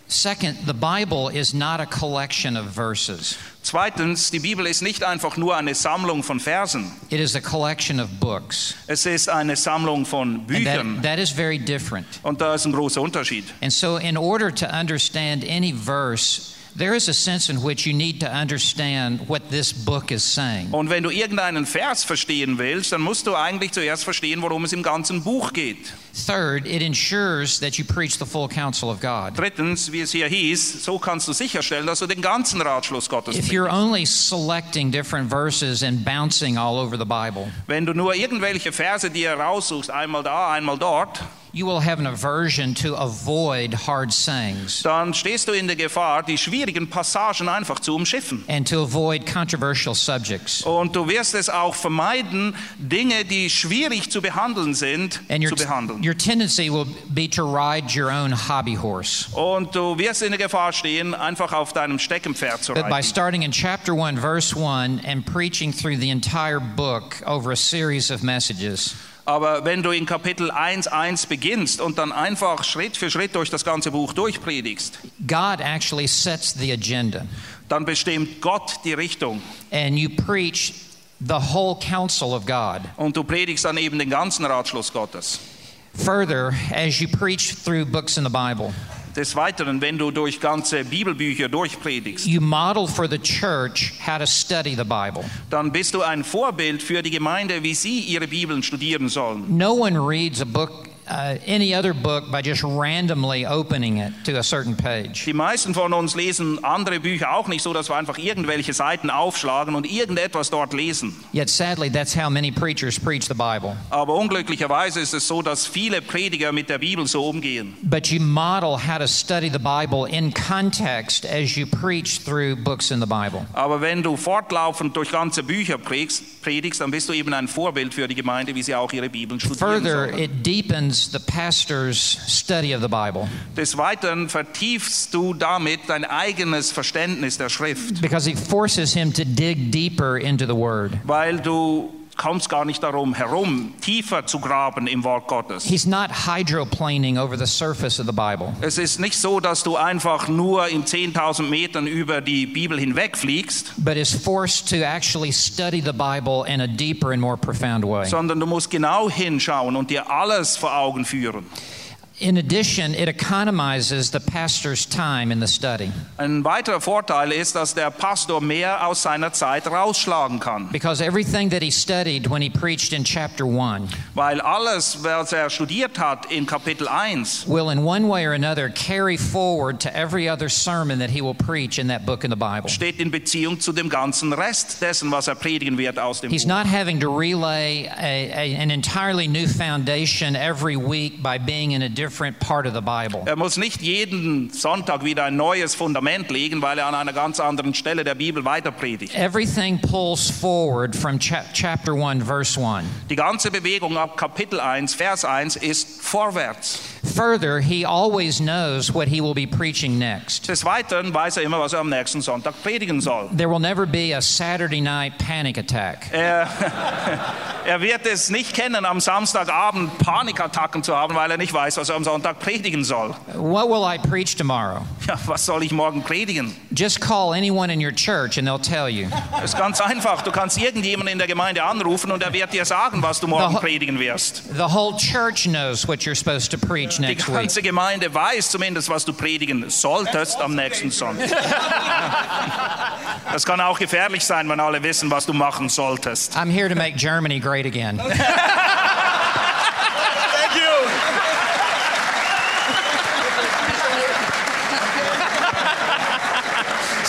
Second, the Bible is not a collection of verses, Zweitens, die Bibel ist nicht einfach nur eine Sammlung von Versen. it is a collection of books. Es ist eine Sammlung von Büchern. that, that is very different. Und da ist ein großer Unterschied. And so, in order to understand any verse, there is a sense in which you need to understand what this book is saying. Und wenn du irgendeinen Vers verstehen willst, dann musst du eigentlich zuerst verstehen, worum es im ganzen Buch geht. Third, it ensures that you preach the full counsel of God. Drittens, wie es hier hieß, so kannst du sicherstellen, dass du den ganzen Ratschluss Gottes If you're only selecting different verses and bouncing all over the Bible, Wenn du nur irgendwelche Verse dir raussuchst, einmal da, einmal dort, you will have an aversion to avoid hard sayings dann stehst du in der Gefahr, die schwierigen Passagen einfach zu umschiffen. and to avoid controversial subjects. Und du wirst es auch vermeiden, Dinge, die schwierig zu behandeln sind, And your, zu behandeln. your tendency will be to ride your own hobby horse. Und du wirst in der Gefahr stehen, einfach auf deinem Steckenpferd zu But by starting in chapter 1, verse 1, and preaching through the entire book over a series of messages, Aber wenn du in Kapitel 1.1 beginnst und dann einfach Schritt für Schritt durch das ganze Buch durchpredigst, God actually sets the agenda. dann bestimmt Gott die Richtung. And you preach the whole counsel of God. Und du predigst dann eben den ganzen Ratschluss Gottes. Further, as you preach through books in the Bible, Des Weiteren, wenn du durch ganze Bibelbücher durchpredigst, you model for the church how to study the Bible. dann bist du ein Vorbild für die Gemeinde, wie sie ihre Bibeln studieren sollen. No one reads a book, uh, any other book, by just randomly opening it to a certain page. Die meisten von uns lesen andere Bücher auch nicht so, dass wir einfach irgendwelche Seiten aufschlagen und irgendetwas dort lesen. Yet sadly, that's how many preachers preach the Bible. Aber unglücklicherweise ist es so, dass viele Prediger mit der Bibel so umgehen. But you model how to study the Bible in context as you preach through books in the Bible. Aber wenn du fortlaufend durch ganze Bücher predigst, predigst, dann bist du eben ein Vorbild für die Gemeinde, wie sie auch ihre Bibeln studieren Further, sollen. it deepens the pastor's study of the Bible Des Weiteren vertiefst du damit dein eigenes Verständnis der Schrift, because he forces him to dig deeper into the Word. weil du kommst gar nicht darum herum, tiefer zu graben im Wort Gottes. He's not hydroplaning over the surface of the Bible. Es ist nicht so, dass du einfach nur in 10.000 Metern über die Bibel hinwegfliegst, but is forced to actually study the Bible in a deeper and more profound way. sondern du musst genau hinschauen und dir alles vor Augen führen. In addition, it economizes the pastor's time in the study Ein weiterer Vorteil ist, dass der Pastor mehr aus seiner Zeit rausschlagen kann, because everything that he studied when he preached in chapter 1 weil alles, was er studiert hat in Kapitel 1, will, in one way or another, carry forward to every other sermon that he will preach in that book in the Bible. steht in Beziehung zu dem ganzen Rest dessen, was er predigen wird aus dem He's Buch. not having to relay a, a, an entirely new foundation every week by being in a different part of the Bible. Er muss nicht jeden Sonntag wieder ein neues Fundament legen, weil er an einer ganz anderen Stelle der Bibel weiter predigt. Everything pulls forward from cha- chapter 1, verse 1. Die ganze Bewegung ab Kapitel 1, Vers 1 ist vorwärts. Further, he always knows what he will be preaching next. Des Weiteren weiß er immer, was er am nächsten Sonntag predigen soll. There will never be a Saturday night panic attack. Er, <laughs> er wird es nicht kennen, am Samstagabend Panikattacken zu haben, weil er nicht weiß, was er am Sonntag predigen soll. What will I preach tomorrow? Ja, was soll ich morgen predigen? Just call anyone in your church and they'll tell you. Das ist ganz einfach. Du kannst irgendjemanden in der Gemeinde anrufen und er wird dir sagen, was du morgen predigen wirst. The whole church knows what you're supposed to preach Die next week. ganze Gemeinde weiß zumindest, was du predigen solltest am nächsten Sonntag. Das kann auch gefährlich sein, wenn alle wissen, was du machen solltest. I'm here to make Germany great again. <laughs>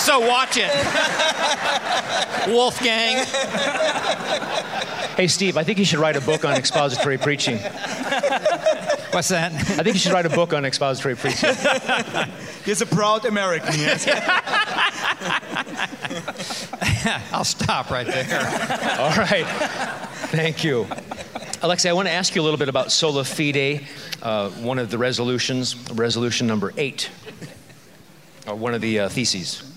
So watch it. Wolfgang. Hey, Steve, I think you should write a book on expository preaching. What's that? I think you should write a book on expository preaching. He's a proud American, yes. <laughs> I'll stop right there. All right. Thank you. Alexei, I want to ask you a little bit about sola fide, uh, one of the resolutions, resolution number eight, or one of the uh, theses.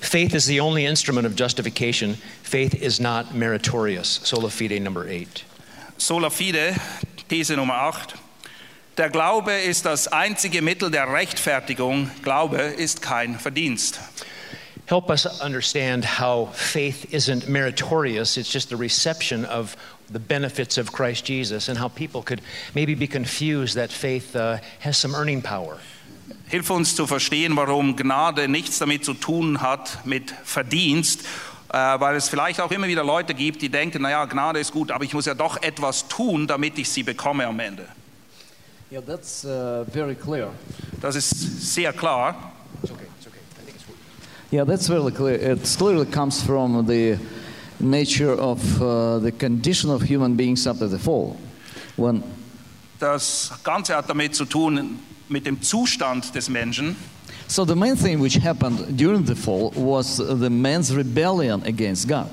Faith is the only instrument of justification. Faith is not meritorious. Sola fide number eight. Sola fide, These Nummer 8. Der Glaube ist das einzige Mittel der Rechtfertigung. Glaube ist kein Verdienst. Help us understand how faith isn't meritorious, it's just the reception of the benefits of Christ Jesus, and how people could maybe be confused that faith uh, has some earning power. Hilf uns zu verstehen, warum Gnade nichts damit zu tun hat mit Verdienst, äh, weil es vielleicht auch immer wieder Leute gibt, die denken, naja, Gnade ist gut, aber ich muss ja doch etwas tun, damit ich sie bekomme am Ende. Yeah, that's uh, very clear. Das ist sehr klar. Yeah, that's very clear. It clearly comes from the nature of uh, the condition of human beings after the fall. When Das Ganze hat damit zu tun, mit dem Zustand des Menschen. so the main thing which happened during the fall was the man's rebellion against God.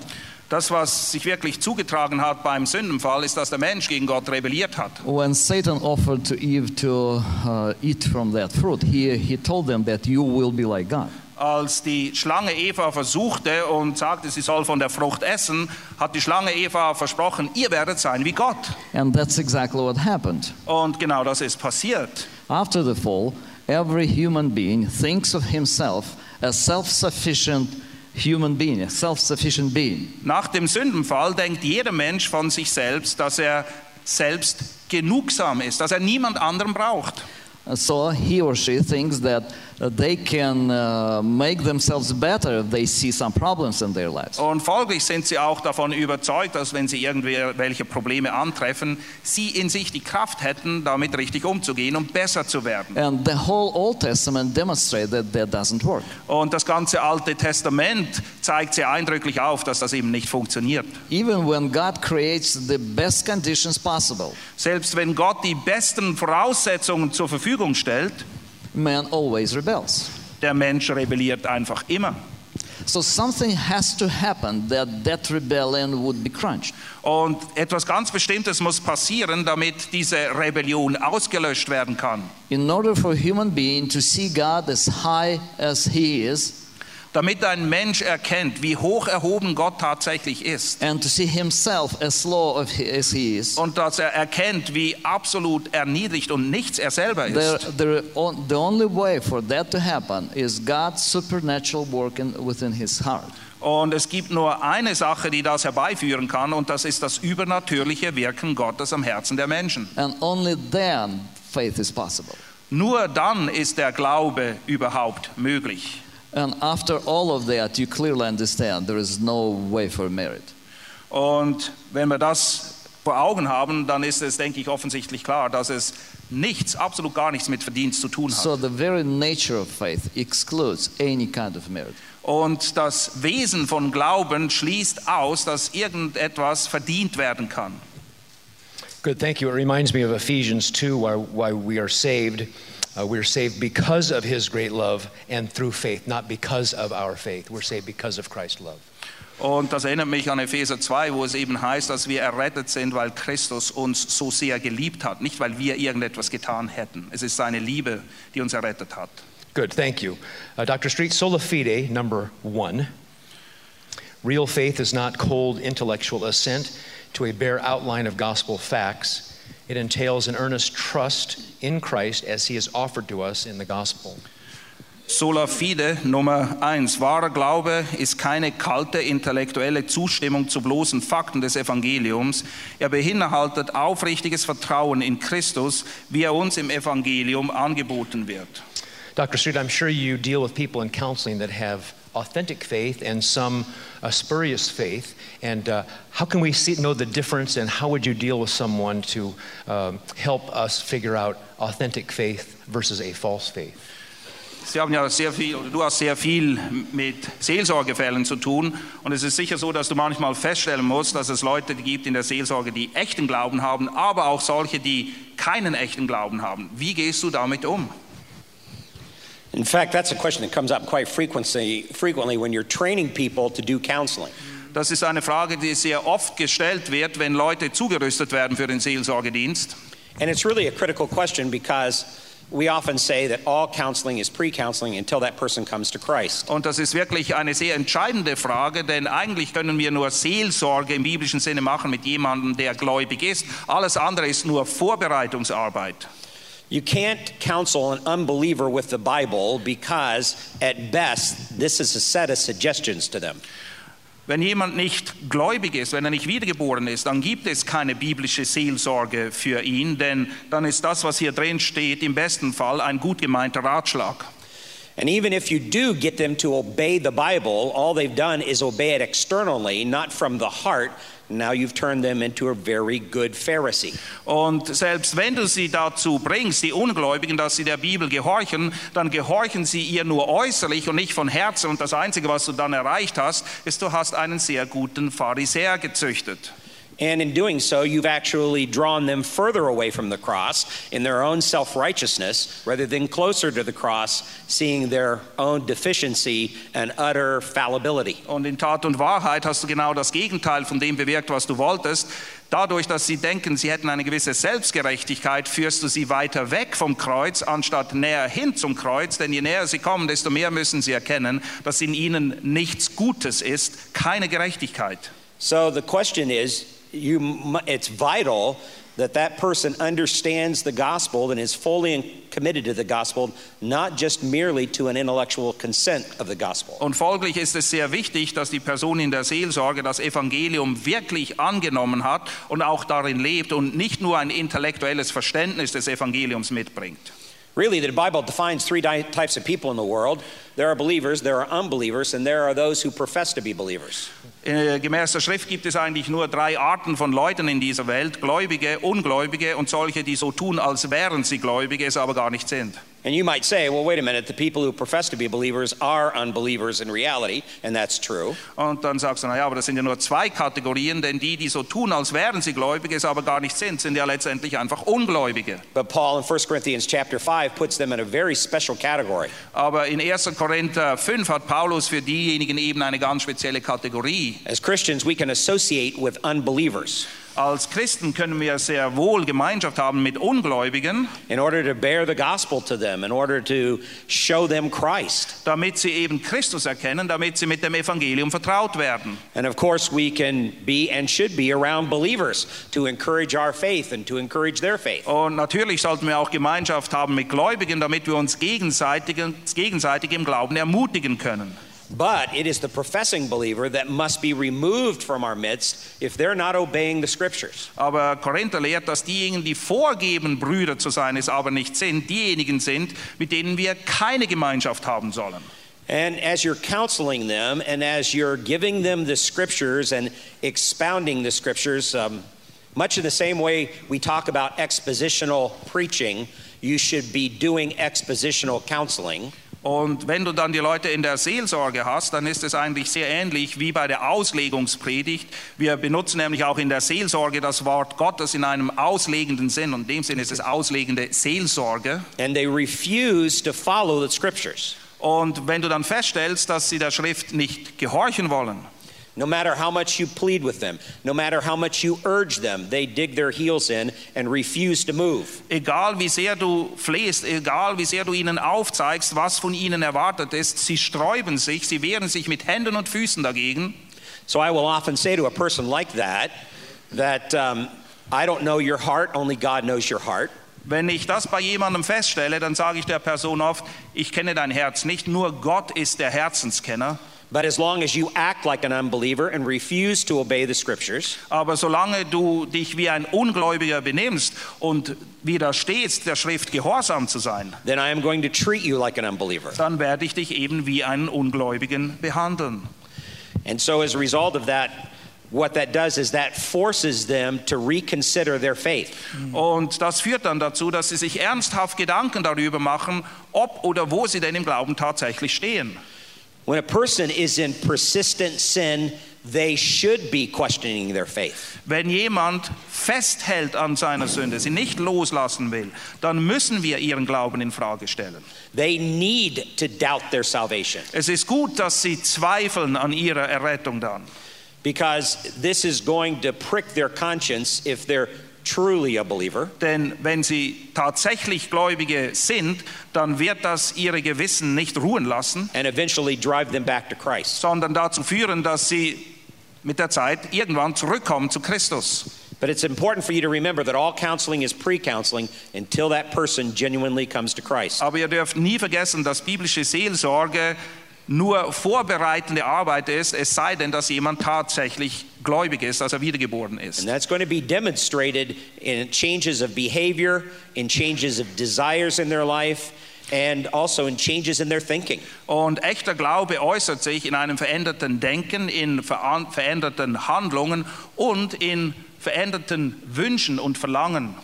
Das, was sich wirklich zugetragen hat beim Sündenfall, ist, dass der Mensch gegen Gott rebelliert hat. When Satan offered to Eve to uh, eat from that fruit, he, he told them that you will be like God. Als die Schlange Eva versuchte und sagte, sie soll von der Frucht essen, hat die Schlange Eva versprochen, ihr werdet sein wie Gott. And that's exactly what happened. Und genau das ist passiert. After the fall, every human being thinks of himself as self sufficient human being, a self sufficient being. Nach dem Sündenfall denkt jeder Mensch von sich selbst, dass er selbst genugsam ist, dass er niemand anderen braucht. So he or she thinks that they can uh, make themselves better if they see some problems in their lives. Und folglich sind sie auch davon überzeugt, dass wenn sie irgendwelche Probleme antreffen, sie in sich die Kraft hätten, damit richtig umzugehen und besser zu werden. And the whole Old Testament demonstrates that that doesn't work. Und das ganze Alte Testament zeigt sehr eindrücklich auf, dass das eben nicht funktioniert. Even when God creates the best conditions possible, Selbst wenn Gott die besten Voraussetzungen zur Verfügung stellt, man always rebels. der Mensch rebelliert einfach immer. So something has to happen that that rebellion would be crunched. Und etwas ganz Bestimmtes muss passieren, damit diese Rebellion ausgelöscht werden kann. In order for a human being to see God as high as he is Damit ein Mensch erkennt, wie hoch erhoben Gott tatsächlich ist. and to see himself as low as he is, Und dass er erkennt, wie absolut erniedrigt und nichts er selber the, ist. the, on- the only way for that to happen is God's supernatural working within his heart. Und es gibt nur eine Sache, die das herbeiführen kann, und das ist das übernatürliche Wirken Gottes am Herzen der Menschen. And only then faith is possible. Nur dann ist der Glaube überhaupt möglich. And after all of that, you clearly understand there is no way for merit. Und wenn wir das vor Augen haben, dann ist es, denke ich, offensichtlich klar, dass es nichts, absolut gar nichts mit Verdienst zu tun hat. So the very nature of faith excludes any kind of merit. Und das Wesen von Glauben schließt aus, dass irgendetwas verdient werden kann. Good, thank you. It reminds me of Ephesians 2, why, why we are saved. Uh, we're saved because of his great love and through faith, not because of our faith. We're saved because of Christ's love. Und das erinnert mich an Epheser 2, wo es eben heißt, dass wir errettet sind, weil Christus uns so sehr geliebt hat, nicht weil wir irgendetwas getan hätten. Es ist seine Liebe, die uns errettet hat. Good, thank you. Uh, Dr. Street, sola fide, number one. Real faith is not cold intellectual assent to a bare outline of gospel facts. It entails an earnest trust in Christ as he is offered to us in the gospel. Sola fide Nummer eins. Wahrer Glaube ist keine kalte intellektuelle Zustimmung zu bloßen Fakten des Evangeliums. Er beinhaltet aufrichtiges Vertrauen in Christus, wie er uns im Evangelium angeboten wird. Dr. Street, I'm sure you deal with people in counseling that have authentic faith and some uh, spurious faith. And uh, how can we see, know the difference, and how would you deal with someone to um, help us figure out authentic faith versus a false faith? Sie haben ja sehr viel, du hast sehr viel mit Seelsorgefällen zu tun. Und es ist sicher so, dass du manchmal feststellen musst, dass es Leute gibt in der Seelsorge, die echten Glauben haben, aber auch solche, die keinen echten Glauben haben. Wie gehst du damit um? In fact, that's a question that comes up quite frequently, frequently when you're training people to do counseling. Das ist eine Frage, die sehr oft gestellt wird, wenn Leute zugerüstet werden für den Seelsorgedienst. And it's really a critical question because we often say that all counseling is pre counseling until that person comes to Christ. Und das ist wirklich eine sehr entscheidende Frage, denn eigentlich können wir nur Seelsorge im biblischen Sinne machen mit jemandem, der gläubig ist. Alles andere ist nur Vorbereitungsarbeit. You can't counsel an unbeliever with the Bible because, at best, this is a set of suggestions to them. Wenn jemand nicht gläubig ist, wenn er nicht wiedergeboren ist, dann gibt es keine biblische Seelsorge für ihn, denn dann ist das, was hier drin steht, im besten Fall ein gut gemeinter Ratschlag. And even if you do get them to obey the Bible, all they've done is obey it externally, not from the heart. Now you've turned them into a very good Pharisee. Und selbst wenn du sie dazu bringst, die Ungläubigen, dass sie der Bibel gehorchen, dann gehorchen sie ihr nur äußerlich und nicht von Herzen. Und das Einzige, was du dann erreicht hast, ist, du hast einen sehr guten Pharisäer gezüchtet. And in doing so, you've actually drawn them further away from the cross in their own self righteousness rather than closer to the cross, seeing their own deficiency and utter fallibility. Und in Tat und Wahrheit hast du genau das Gegenteil von dem bewirkt, was du wolltest. Dadurch, dass sie denken, sie hätten eine gewisse Selbstgerechtigkeit, führst du sie weiter weg vom Kreuz, anstatt näher hin zum Kreuz. Denn je näher sie kommen, desto mehr müssen sie erkennen, dass in ihnen nichts Gutes ist, keine Gerechtigkeit. So the question is you, it's vital that that person understands the gospel and is fully committed to the gospel, not just merely to an intellectual consent of the gospel. Und folglich ist es sehr wichtig, dass die Person in der Seelsorge das Evangelium wirklich angenommen hat und auch darin lebt und nicht nur ein intellektuelles Verständnis des Evangeliums mitbringt. Really, the Bible defines three types of people in the world there are believers, there are unbelievers, and there are those who profess to be believers. Äh, Gemäß der Schrift gibt es eigentlich nur drei Arten von Leuten in dieser Welt: Gläubige, Ungläubige und solche, die so tun, als wären sie Gläubige, es aber gar nicht sind. And you might say, well, wait a minute, the people who profess to be believers are unbelievers in reality, and that's true. Und dann sagst du, naja, aber das sind ja nur zwei Kategorien, denn die, die so tun, als wären sie Gläubige, es aber gar nicht sind, sind ja letztendlich einfach Ungläubige. But Paul in 1 Corinthians chapter 5 puts them in a very special category. Aber in 1. Korinther 5 hat Paulus für diejenigen eben eine ganz spezielle Kategorie. As Christians, we can associate with unbelievers Als Christen können wir sehr wohl Gemeinschaft haben mit Ungläubigen, in order to bear the gospel to them, in order to show them Christ. damit sie eben Christus erkennen, damit sie mit dem Evangelium vertraut werden. And of course, we can be and should be around believers to encourage our faith and to encourage their faith. Und natürlich sollten wir auch Gemeinschaft haben mit Gläubigen, damit wir uns gegenseitig, gegenseitig im Glauben ermutigen können. But it is the professing believer that must be removed from our midst if they're not obeying the scriptures. Aber Korinther lehrt, dass diejenigen, die vorgeben, Brüder zu sein, es aber nicht sind, diejenigen sind, mit denen wir keine Gemeinschaft haben sollen. And as you're counseling them and as you're giving them the scriptures and expounding the scriptures, um, much in the same way we talk about expositional preaching, you should be doing expositional counseling. Und wenn du dann die Leute in der Seelsorge hast, dann ist es eigentlich sehr ähnlich wie bei der Auslegungspredigt. Wir benutzen nämlich auch in der Seelsorge das Wort Gottes in einem auslegenden Sinn. Und in dem Sinn ist es auslegende Seelsorge. And they refuse to follow the scriptures. Und wenn du dann feststellst, dass sie der Schrift nicht gehorchen wollen, No matter how much you plead with them, no matter how much you urge them, they dig their heels in and refuse to move. egal wie sehr du flehst, egal wie sehr du ihnen aufzeigst, was von ihnen erwartet ist, sie sträuben sich, sie wehren sich mit Händen und Füßen dagegen. So I will often say to a person like that, that um, I don't know your heart, only God knows your heart. Wenn ich das bei jemandem feststelle, dann sage ich der Person oft, ich kenne dein Herz nicht, nur Gott ist der Herzenskenner. But as long as you act like an unbeliever and refuse to obey the scriptures, Aber solange du dich wie ein Ungläubiger benimmst und widerstehst, der Schrift gehorsam zu sein, then I am going to treat you like an unbeliever. dann werde ich dich eben wie einen Ungläubigen behandeln. And so, as a result of that, what that does is that forces them to reconsider their faith. Und das führt dann dazu, dass sie sich ernsthaft Gedanken darüber machen, ob oder wo sie denn im Glauben tatsächlich stehen. When a person is in persistent sin, they should be questioning their faith. Wenn jemand festhält an seiner Sünde, sie nicht loslassen will, dann müssen wir ihren Glauben in Frage stellen. They need to doubt their salvation Es ist gut, dass sie zweifeln an ihrer Errettung dann. because this is going to prick their conscience if they're truly a believer. Denn wenn sie tatsächlich Gläubige sind, dann wird das ihre Gewissen nicht ruhen lassen, and eventually drive them back to Christ. sondern dazu führen, dass sie mit der Zeit irgendwann zurückkommen zu Christus. But it's important for you to remember that all counseling is pre counseling until that person genuinely comes to Christ. Aber ihr dürft nie vergessen, dass biblische Seelsorge nur vorbereitende Arbeit ist, es sei denn, dass jemand tatsächlich gläubig ist, dass er wiedergeboren And ist. that's going to be demonstrated in changes of behavior, in changes of desires in their life, and also in changes in their thinking. Und echter Glaube äußert sich in einem veränderten Denken, in veränderten Handlungen und in veränderten Wünschen und Verlangen.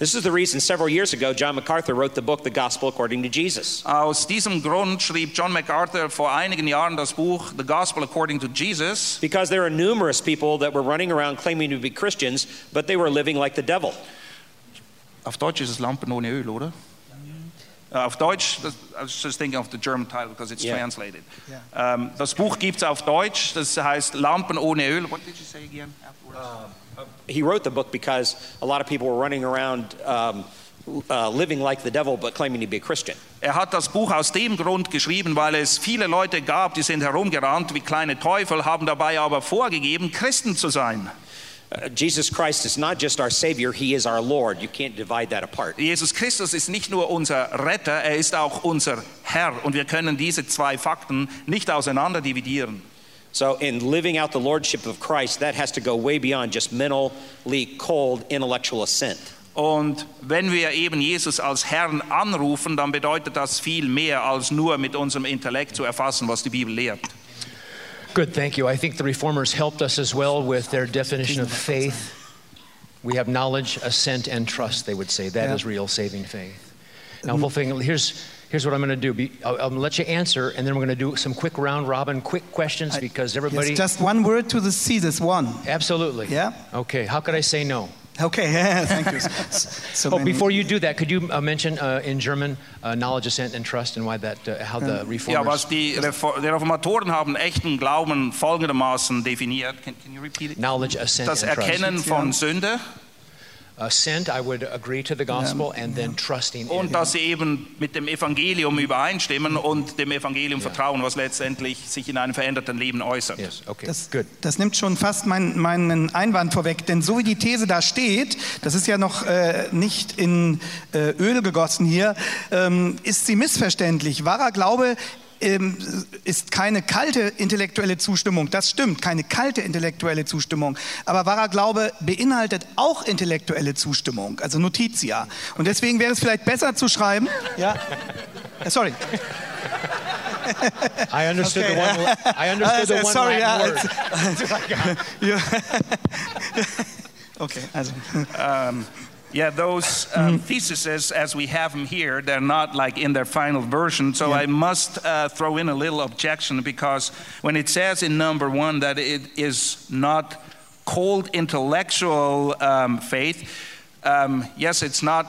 This is the reason several years ago John MacArthur wrote the book The Gospel According to Jesus. Aus diesem Grund schrieb John MacArthur vor einigen Jahren das Buch The Gospel According to Jesus, Because there are numerous people that were running around claiming to be Christians, but they were living like the devil. Auf Deutsch ist es Lampen ohne Öl, oder? Äh, Auf Deutsch, das, I was just thinking of the German title because it's Yeah. translated. Ähm, das Buch gibt es auf Deutsch, das heißt Lampen ohne Öl. What did you say again afterwards? He wrote the book because a lot of people were running around um, uh, living like the devil, but claiming to be a Christian. Er hat das Buch aus dem Grund geschrieben, weil es viele Leute gab, die sind herumgerannt wie kleine Teufel, haben dabei aber vorgegeben, Christen zu sein. Uh, Jesus Christ is not just our Savior, He is our Lord. You can't divide that apart. Jesus Christus ist nicht nur unser Retter, er ist auch unser Herr. Und wir können diese zwei Fakten nicht auseinander dividieren. So, in living out the Lordship of Christ, that has to go way beyond just mentally cold intellectual assent. Und wenn wir eben Jesus als Herrn anrufen, dann bedeutet das viel mehr als nur mit unserem Intellekt zu erfassen, was die Bibel lehrt. Good, thank you. I think the reformers helped us as well with their definition of faith. We have knowledge, assent, and trust, they would say. That is Yeah. real saving faith. Now, Wolfgang, here's, here's what I'm going to do. Be- I'll, I'll let you answer, and then we're going to do some quick round robin, quick questions because everybody. Yes, just one word to the sea, this one. Absolutely. Yeah. Okay, how could I say no? Okay, <laughs> yeah, thank you. So Oh, many- before you do that, could you uh, mention uh, in German uh, knowledge, assent, and trust, and why that, uh, how the reformers. Ja, was die, Refor die Reformatoren haben echten Glauben folgendermaßen definiert. Can, can you repeat it? Knowledge, assent, Das and trust. Erkennen von Sünde und dass sie eben mit dem Evangelium übereinstimmen und dem Evangelium vertrauen, was letztendlich sich in einem veränderten Leben äußert. Yes, okay, Das, good. das nimmt schon fast mein, meinen Einwand vorweg, denn so wie die These da steht, das ist ja noch äh, nicht in äh, Öl gegossen hier, ähm, ist sie missverständlich. Wahrer Glaube ähm, ist keine kalte intellektuelle Zustimmung. Das stimmt, keine kalte intellektuelle Zustimmung. Aber wahrer Glaube beinhaltet auch intellektuelle Zustimmung, also Notitia. Und deswegen wäre es vielleicht besser zu schreiben. Ja. Äh, Sorry. I understood Okay, the one. I understood the one <laughs> sorry, yeah, word. Ja. <laughs> <laughs> okay, also. Um, yeah, those um, theses, as we have them here, they're not like in their final version. So I must uh, throw in a little objection because when it says in number one that it is not cold intellectual um, faith, um, yes, it's not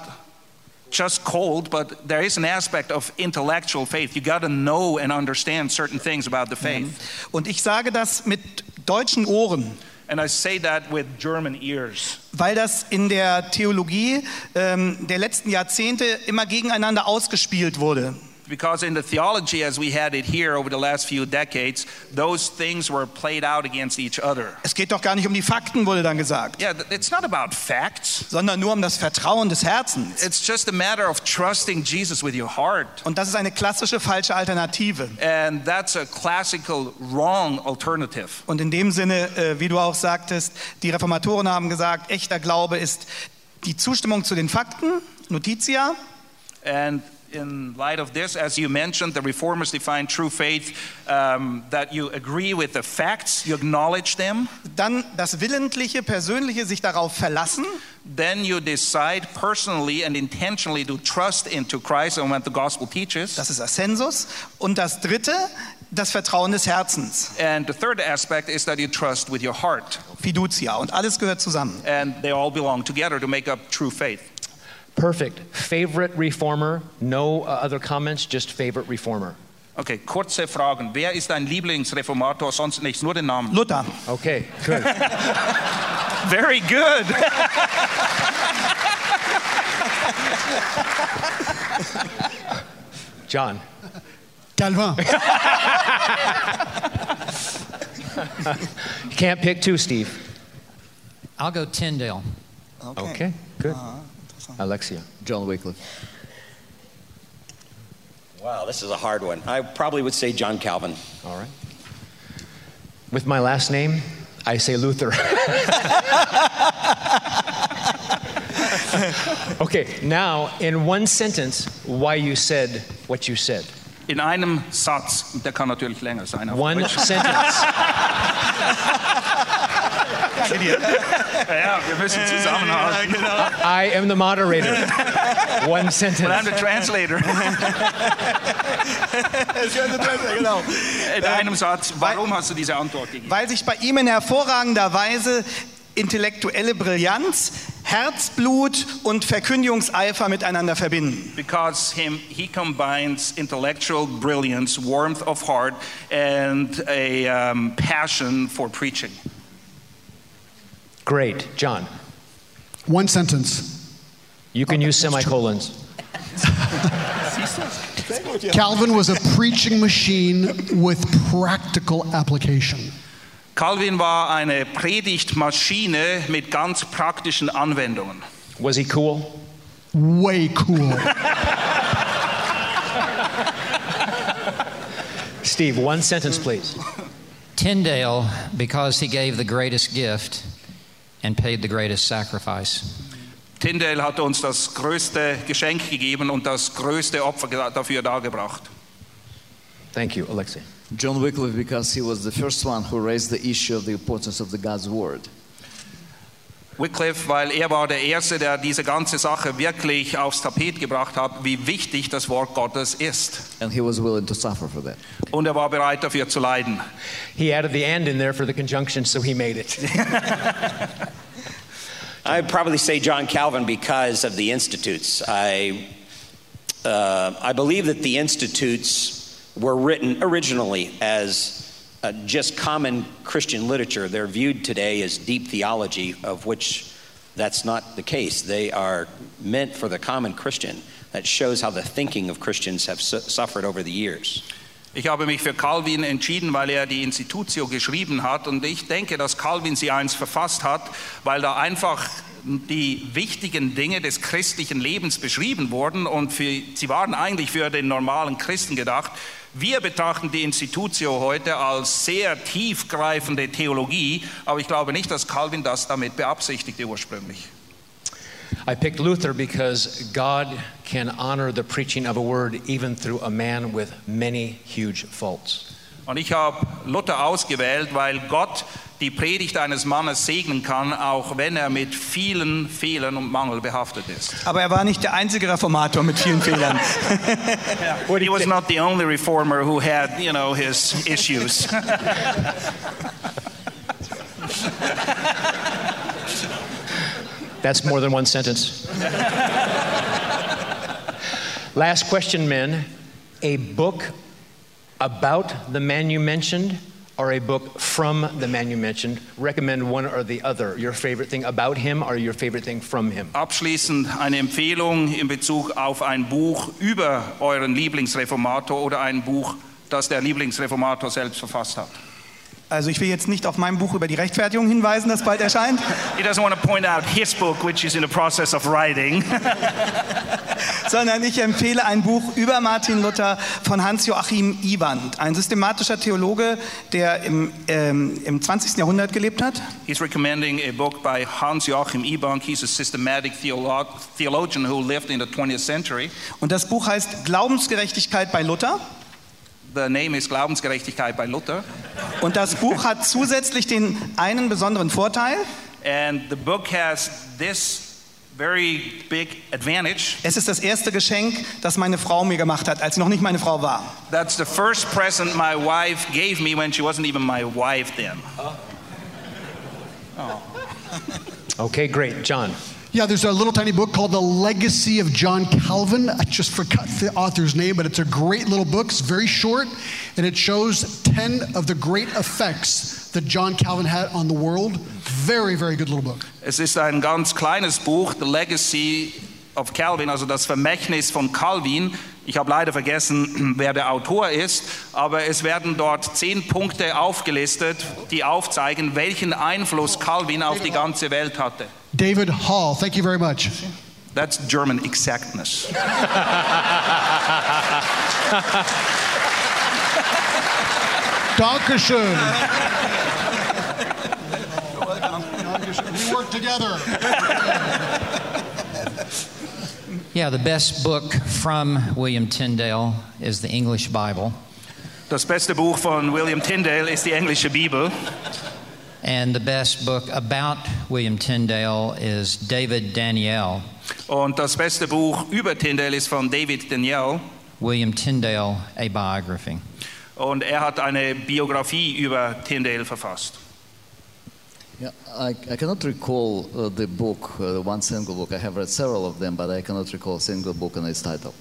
just cold, but there is an aspect of intellectual faith. You got to know and understand certain things about the faith. Und ich sage das mit deutschen Ohren, And I say that with German ears. weil das in der Theologie ähm, der letzten Jahrzehnte immer gegeneinander ausgespielt wurde. Because in the theology as we had it here over the last few decades, those things were played out against each other. Es geht doch gar nicht um die Fakten, wurde dann gesagt, Yeah, it's not about facts. sondern nur um das Vertrauen des Herzens. It's just a matter of trusting Jesus with your heart. Und das ist eine klassische falsche Alternative. And that's a classical wrong alternative. Und in dem Sinne, äh, wie du auch sagtest, die Reformatoren haben gesagt, echter Glaube ist die Zustimmung zu den Fakten, Notitia, And in light of this, as you mentioned, the reformers define true faith um, that you agree with the facts, you acknowledge them, dann das willentliche, persönliche sich darauf verlassen then you decide personally and intentionally to trust into Christ and what the gospel teaches. Das ist Ascensus. Und das dritte, das Vertrauen des Herzens, And the third aspect is that you trust with your heart. Fiducia. Und alles gehört zusammen. And they all belong together to make up true faith. Perfect. Favorite reformer? No uh, other comments, just favorite reformer. Okay, kurze Fragen. Wer ist dein Lieblingsreformator? Sonst nichts, nur den Namen. Luther. Okay, good. <laughs> Very good. John. Calvin. <laughs> You can't pick two, Steve. I'll go Tyndale. Okay, good. Alexia. John Wycliffe. Wow, this is a hard one. I probably would say John Calvin. All right. With my last name, I say Luther. <laughs> okay, now in one sentence, why you said what you said. In einem Satz, der kann natürlich länger sein. auf One <laughs> Deutsch. sentence. Ja, wir müssen zusammenhalten. I am the moderator. One And I'm sentence. the translator. <laughs> genau. In einem Satz, warum hast du diese Antwort gegeben? Weil sich bei ihm in hervorragender Weise intellektuelle Brillanz, Herzblut und Verkündigungseifer miteinander verbinden. Because him, he combines intellectual brilliance, warmth of heart, and a um, passion for preaching. Great. John, One sentence. you can use semicolons. <laughs> Calvin was a preaching machine with practical application. Calvin war eine Predigtmaschine mit ganz praktischen Anwendungen. Was he cool? Way cool. Steve, one sentence, please. Tyndale, because he gave the greatest gift and paid the greatest sacrifice. Tyndale hat uns das größte Geschenk gegeben und das größte Opfer ge- dafür dargebracht. Thank you, Alexei. John Wycliffe because he was the first one who raised the issue of the importance of the God's word. Wycliffe, weil er war der Erste, der diese ganze Sache wirklich aufs Tapet gebracht hat, wie wichtig das Wort Gottes ist. And he was willing to suffer for that. Und er war bereit dafür zu leiden. He added the and in there for the conjunction, so he made it. <laughs> I'd probably say John Calvin because of the institutes. I, uh, I believe that the institutes were written originally as uh, just common Christian literature. They're viewed today as deep theology, of which that's not the case. They are meant for the common Christian. That shows how the thinking of Christians have su- suffered over the years. Ich habe mich für Calvin entschieden, weil er die Institutio geschrieben hat und ich denke, dass Calvin sie eins verfasst hat, weil da einfach die wichtigen Dinge des christlichen Lebens beschrieben wurden und für, sie waren eigentlich für den normalen Christen gedacht. Wir betrachten die Institutio heute als sehr tiefgreifende Theologie, aber ich glaube nicht, dass Calvin das damit beabsichtigte ursprünglich. I picked Luther because God can honor the preaching of a word even through a man with many huge faults. Und ich habe Luther ausgewählt, weil Gott die Predigt eines Mannes segnen kann, auch wenn er mit vielen Fehlern und Mangel behaftet ist. Aber er war nicht der einzige Reformator mit vielen Fehlern. <laughs> He was not the only reformer who had, you know, his issues. That's more than one sentence. Last question, men. A book about the man you mentioned or a book from the man you mentioned, recommend one or the other. Your favorite thing about him or your favorite thing from him. Abschließend eine Empfehlung in Bezug auf ein Buch über euren Lieblingsreformator oder ein Buch, das der Lieblingsreformator selbst verfasst hat. Also ich will jetzt nicht auf mein Buch über die Rechtfertigung hinweisen, das bald erscheint, <laughs> He doesn't want to point out his book, which is in the process of writing. <laughs> sondern ich empfehle ein Buch über Martin Luther von Hans-Joachim Iwand, ein systematischer Theologe, der im, ähm, im 20. Jahrhundert gelebt hat. He's recommending a book by Hans Joachim Ebank. He's a systematic theolo- theologian who lived in the 20th century. Und das Buch heißt Glaubensgerechtigkeit bei Luther. The name is Glaubensgerechtigkeit bei Luther. Und das Buch hat zusätzlich den einen besonderen Vorteil. And the book has this very big advantage. Es ist das erste Geschenk, das meine Frau mir gemacht hat, als sie noch nicht meine Frau war. That's the first present my wife gave me when she wasn't even my wife then. Okay, great. John. Yeah, there's a little tiny book called The Legacy of John Calvin. I just forgot the author's name, but it's a great little book. It's very short, and it shows 10 of the great effects that John Calvin had on the world. Very, very good little book. Es ist ein ganz kleines Buch, The Legacy of Calvin, also das Vermächtnis von Calvin. Ich habe leider vergessen, <clears throat> wer der Autor ist, aber es werden dort zehn Punkte aufgelistet, die aufzeigen, welchen Einfluss Calvin auf die ganze Welt hatte. David Hall, thank you very much. That's German exactness. <laughs> Dankeschön. We work together. <laughs> Yeah, the best book from William Tyndale is the English Bible. Das beste Buch von William Tyndale ist die englische Bibel. And the best book about William Tyndale is David Daniel. Und das beste Buch über Tyndale ist von David Daniel. William Tyndale, a biography. Und er hat eine Biografie über Tyndale verfasst. Yeah, I, I cannot recall uh, the book, uh, one single book. I have read several of them, but I cannot recall a single book and its title.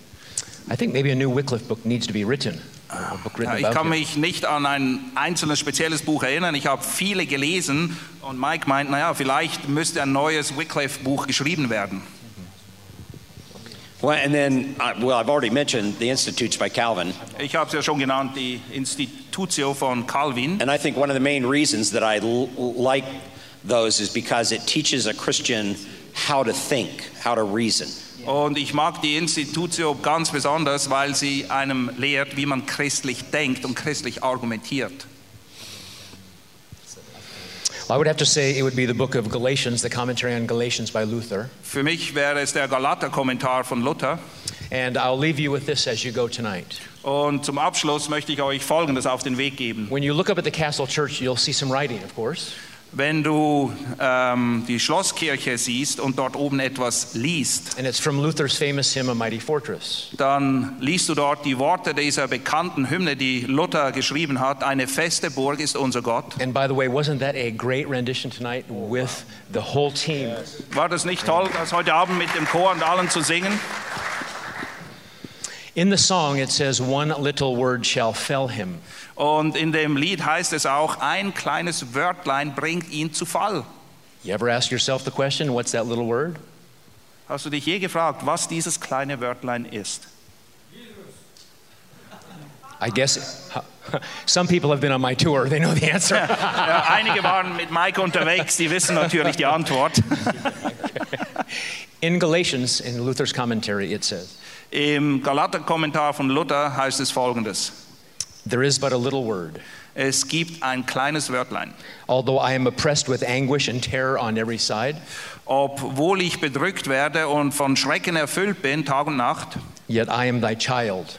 I think maybe a new Wycliffe book needs to be written. A book Ja, written ich about kann him. mich nicht an ein einzelnes spezielles Buch erinnern. Ich habe viele gelesen und Mike meint, naja, vielleicht müsste ein neues Wycliffe-Buch geschrieben werden. Well, and then, well, I've already mentioned the Institutes by Calvin. Ich habe es ja schon genannt, die Institutio von Calvin. And I think one of the main reasons that I l- like those is because it teaches a Christian how to think, how to reason. Und ich mag die Institutio ganz besonders, weil sie einem lehrt, wie man christlich denkt und christlich argumentiert. Well, I would have to say it would be the book of Galatians, the commentary on Galatians by Luther. Für mich wäre es der Galater-Kommentar von Luther. And I'll leave you with this as you go tonight. Und zum Abschluss möchte ich euch Folgendes auf den Weg geben. When you look up at the Castle Church, you'll see some writing, of course. Wenn du ähm, die Schlosskirche siehst und dort oben etwas liest, And it's from Luther's famous hymn, A Mighty Fortress. dann liest du dort die Worte dieser bekannten Hymne, die Luther geschrieben hat. Eine feste Burg ist unser Gott. And by the way, wasn't that a great rendition tonight with the whole team? War das nicht toll, das heute Abend mit dem Chor und allen zu singen? In the song, it says, One little word shall fell him. Und in dem Lied heißt es auch, ein kleines Wörtlein bringt ihn zu Fall. You ever ask yourself the question, What's that little word? Hast du dich je gefragt, was dieses kleine Wörtlein ist? I guess <laughs> some people have been on my tour, they know the answer. <laughs> Einige waren mit Mike unterwegs, die wissen natürlich die Antwort. <laughs> In Galatians, in Luther's commentary, it says, Im Galater-Kommentar von Luther heißt es folgendes. There is but a little word. Es gibt ein kleines Wörtlein. Although I am oppressed with anguish and terror on every side, Obwohl ich bedrückt werde und von Schrecken erfüllt bin, Tag und Nacht, yet I am thy child,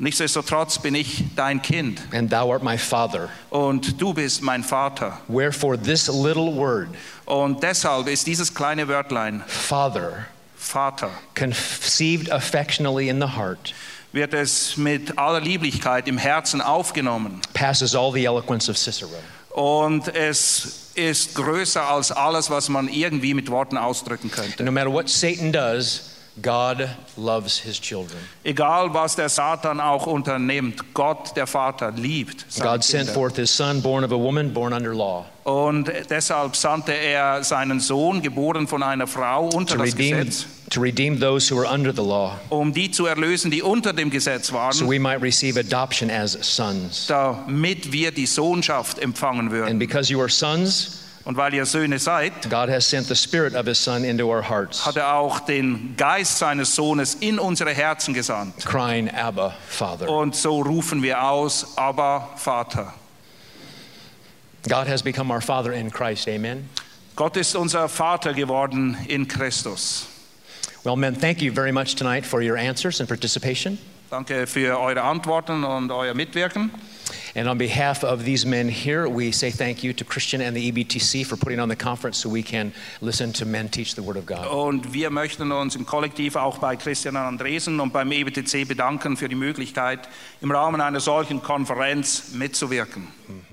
nichtsdestotrotz bin ich dein Kind and thou art my father. und du bist mein Vater. Wherefore, this little word, Und deshalb ist dieses kleine Wörtlein, Father, Vater, conceived affectionately in the heart, wird es mit aller Lieblichkeit im Herzen aufgenommen. passes all the eloquence of Cicero. Und es ist größer als alles, was man irgendwie mit Worten ausdrücken könnte. No matter what Satan does, God loves his children. Egal, was der Satan auch unternimmt, Gott, der Vater, liebt God sent Kinder. forth his son, born of a woman, born under law, Und deshalb sandte er seinen Sohn, geboren von einer Frau, unter to das redeem, Gesetz, to redeem those who are under the law, um die zu erlösen, die unter dem Gesetz waren, so we might receive adoption as sons. damit wir die Sohnschaft empfangen würden. And because you are sons, Und weil ihr Söhne seid, God has sent the Spirit of his Son into our hearts, hat er auch den Geist seines Sohnes in unsere Herzen gesandt. crying, Abba, Father. Und so rufen wir aus, aber Vater. God has become our Father in Christ. Amen. Gott ist unser Vater geworden in Christus. Well, men, thank you very much tonight for your answers and participation. Danke für eure Antworten und euer Mitwirken. And on behalf of these men here, we say thank you to Christian and the EBTC for putting on the conference so we can listen to men teach the Word of God. Und wir möchten uns im Kollektiv auch bei Christian Andresen und beim EBTC bedanken für die Möglichkeit, im Rahmen einer solchen Konferenz mitzuwirken. Hm.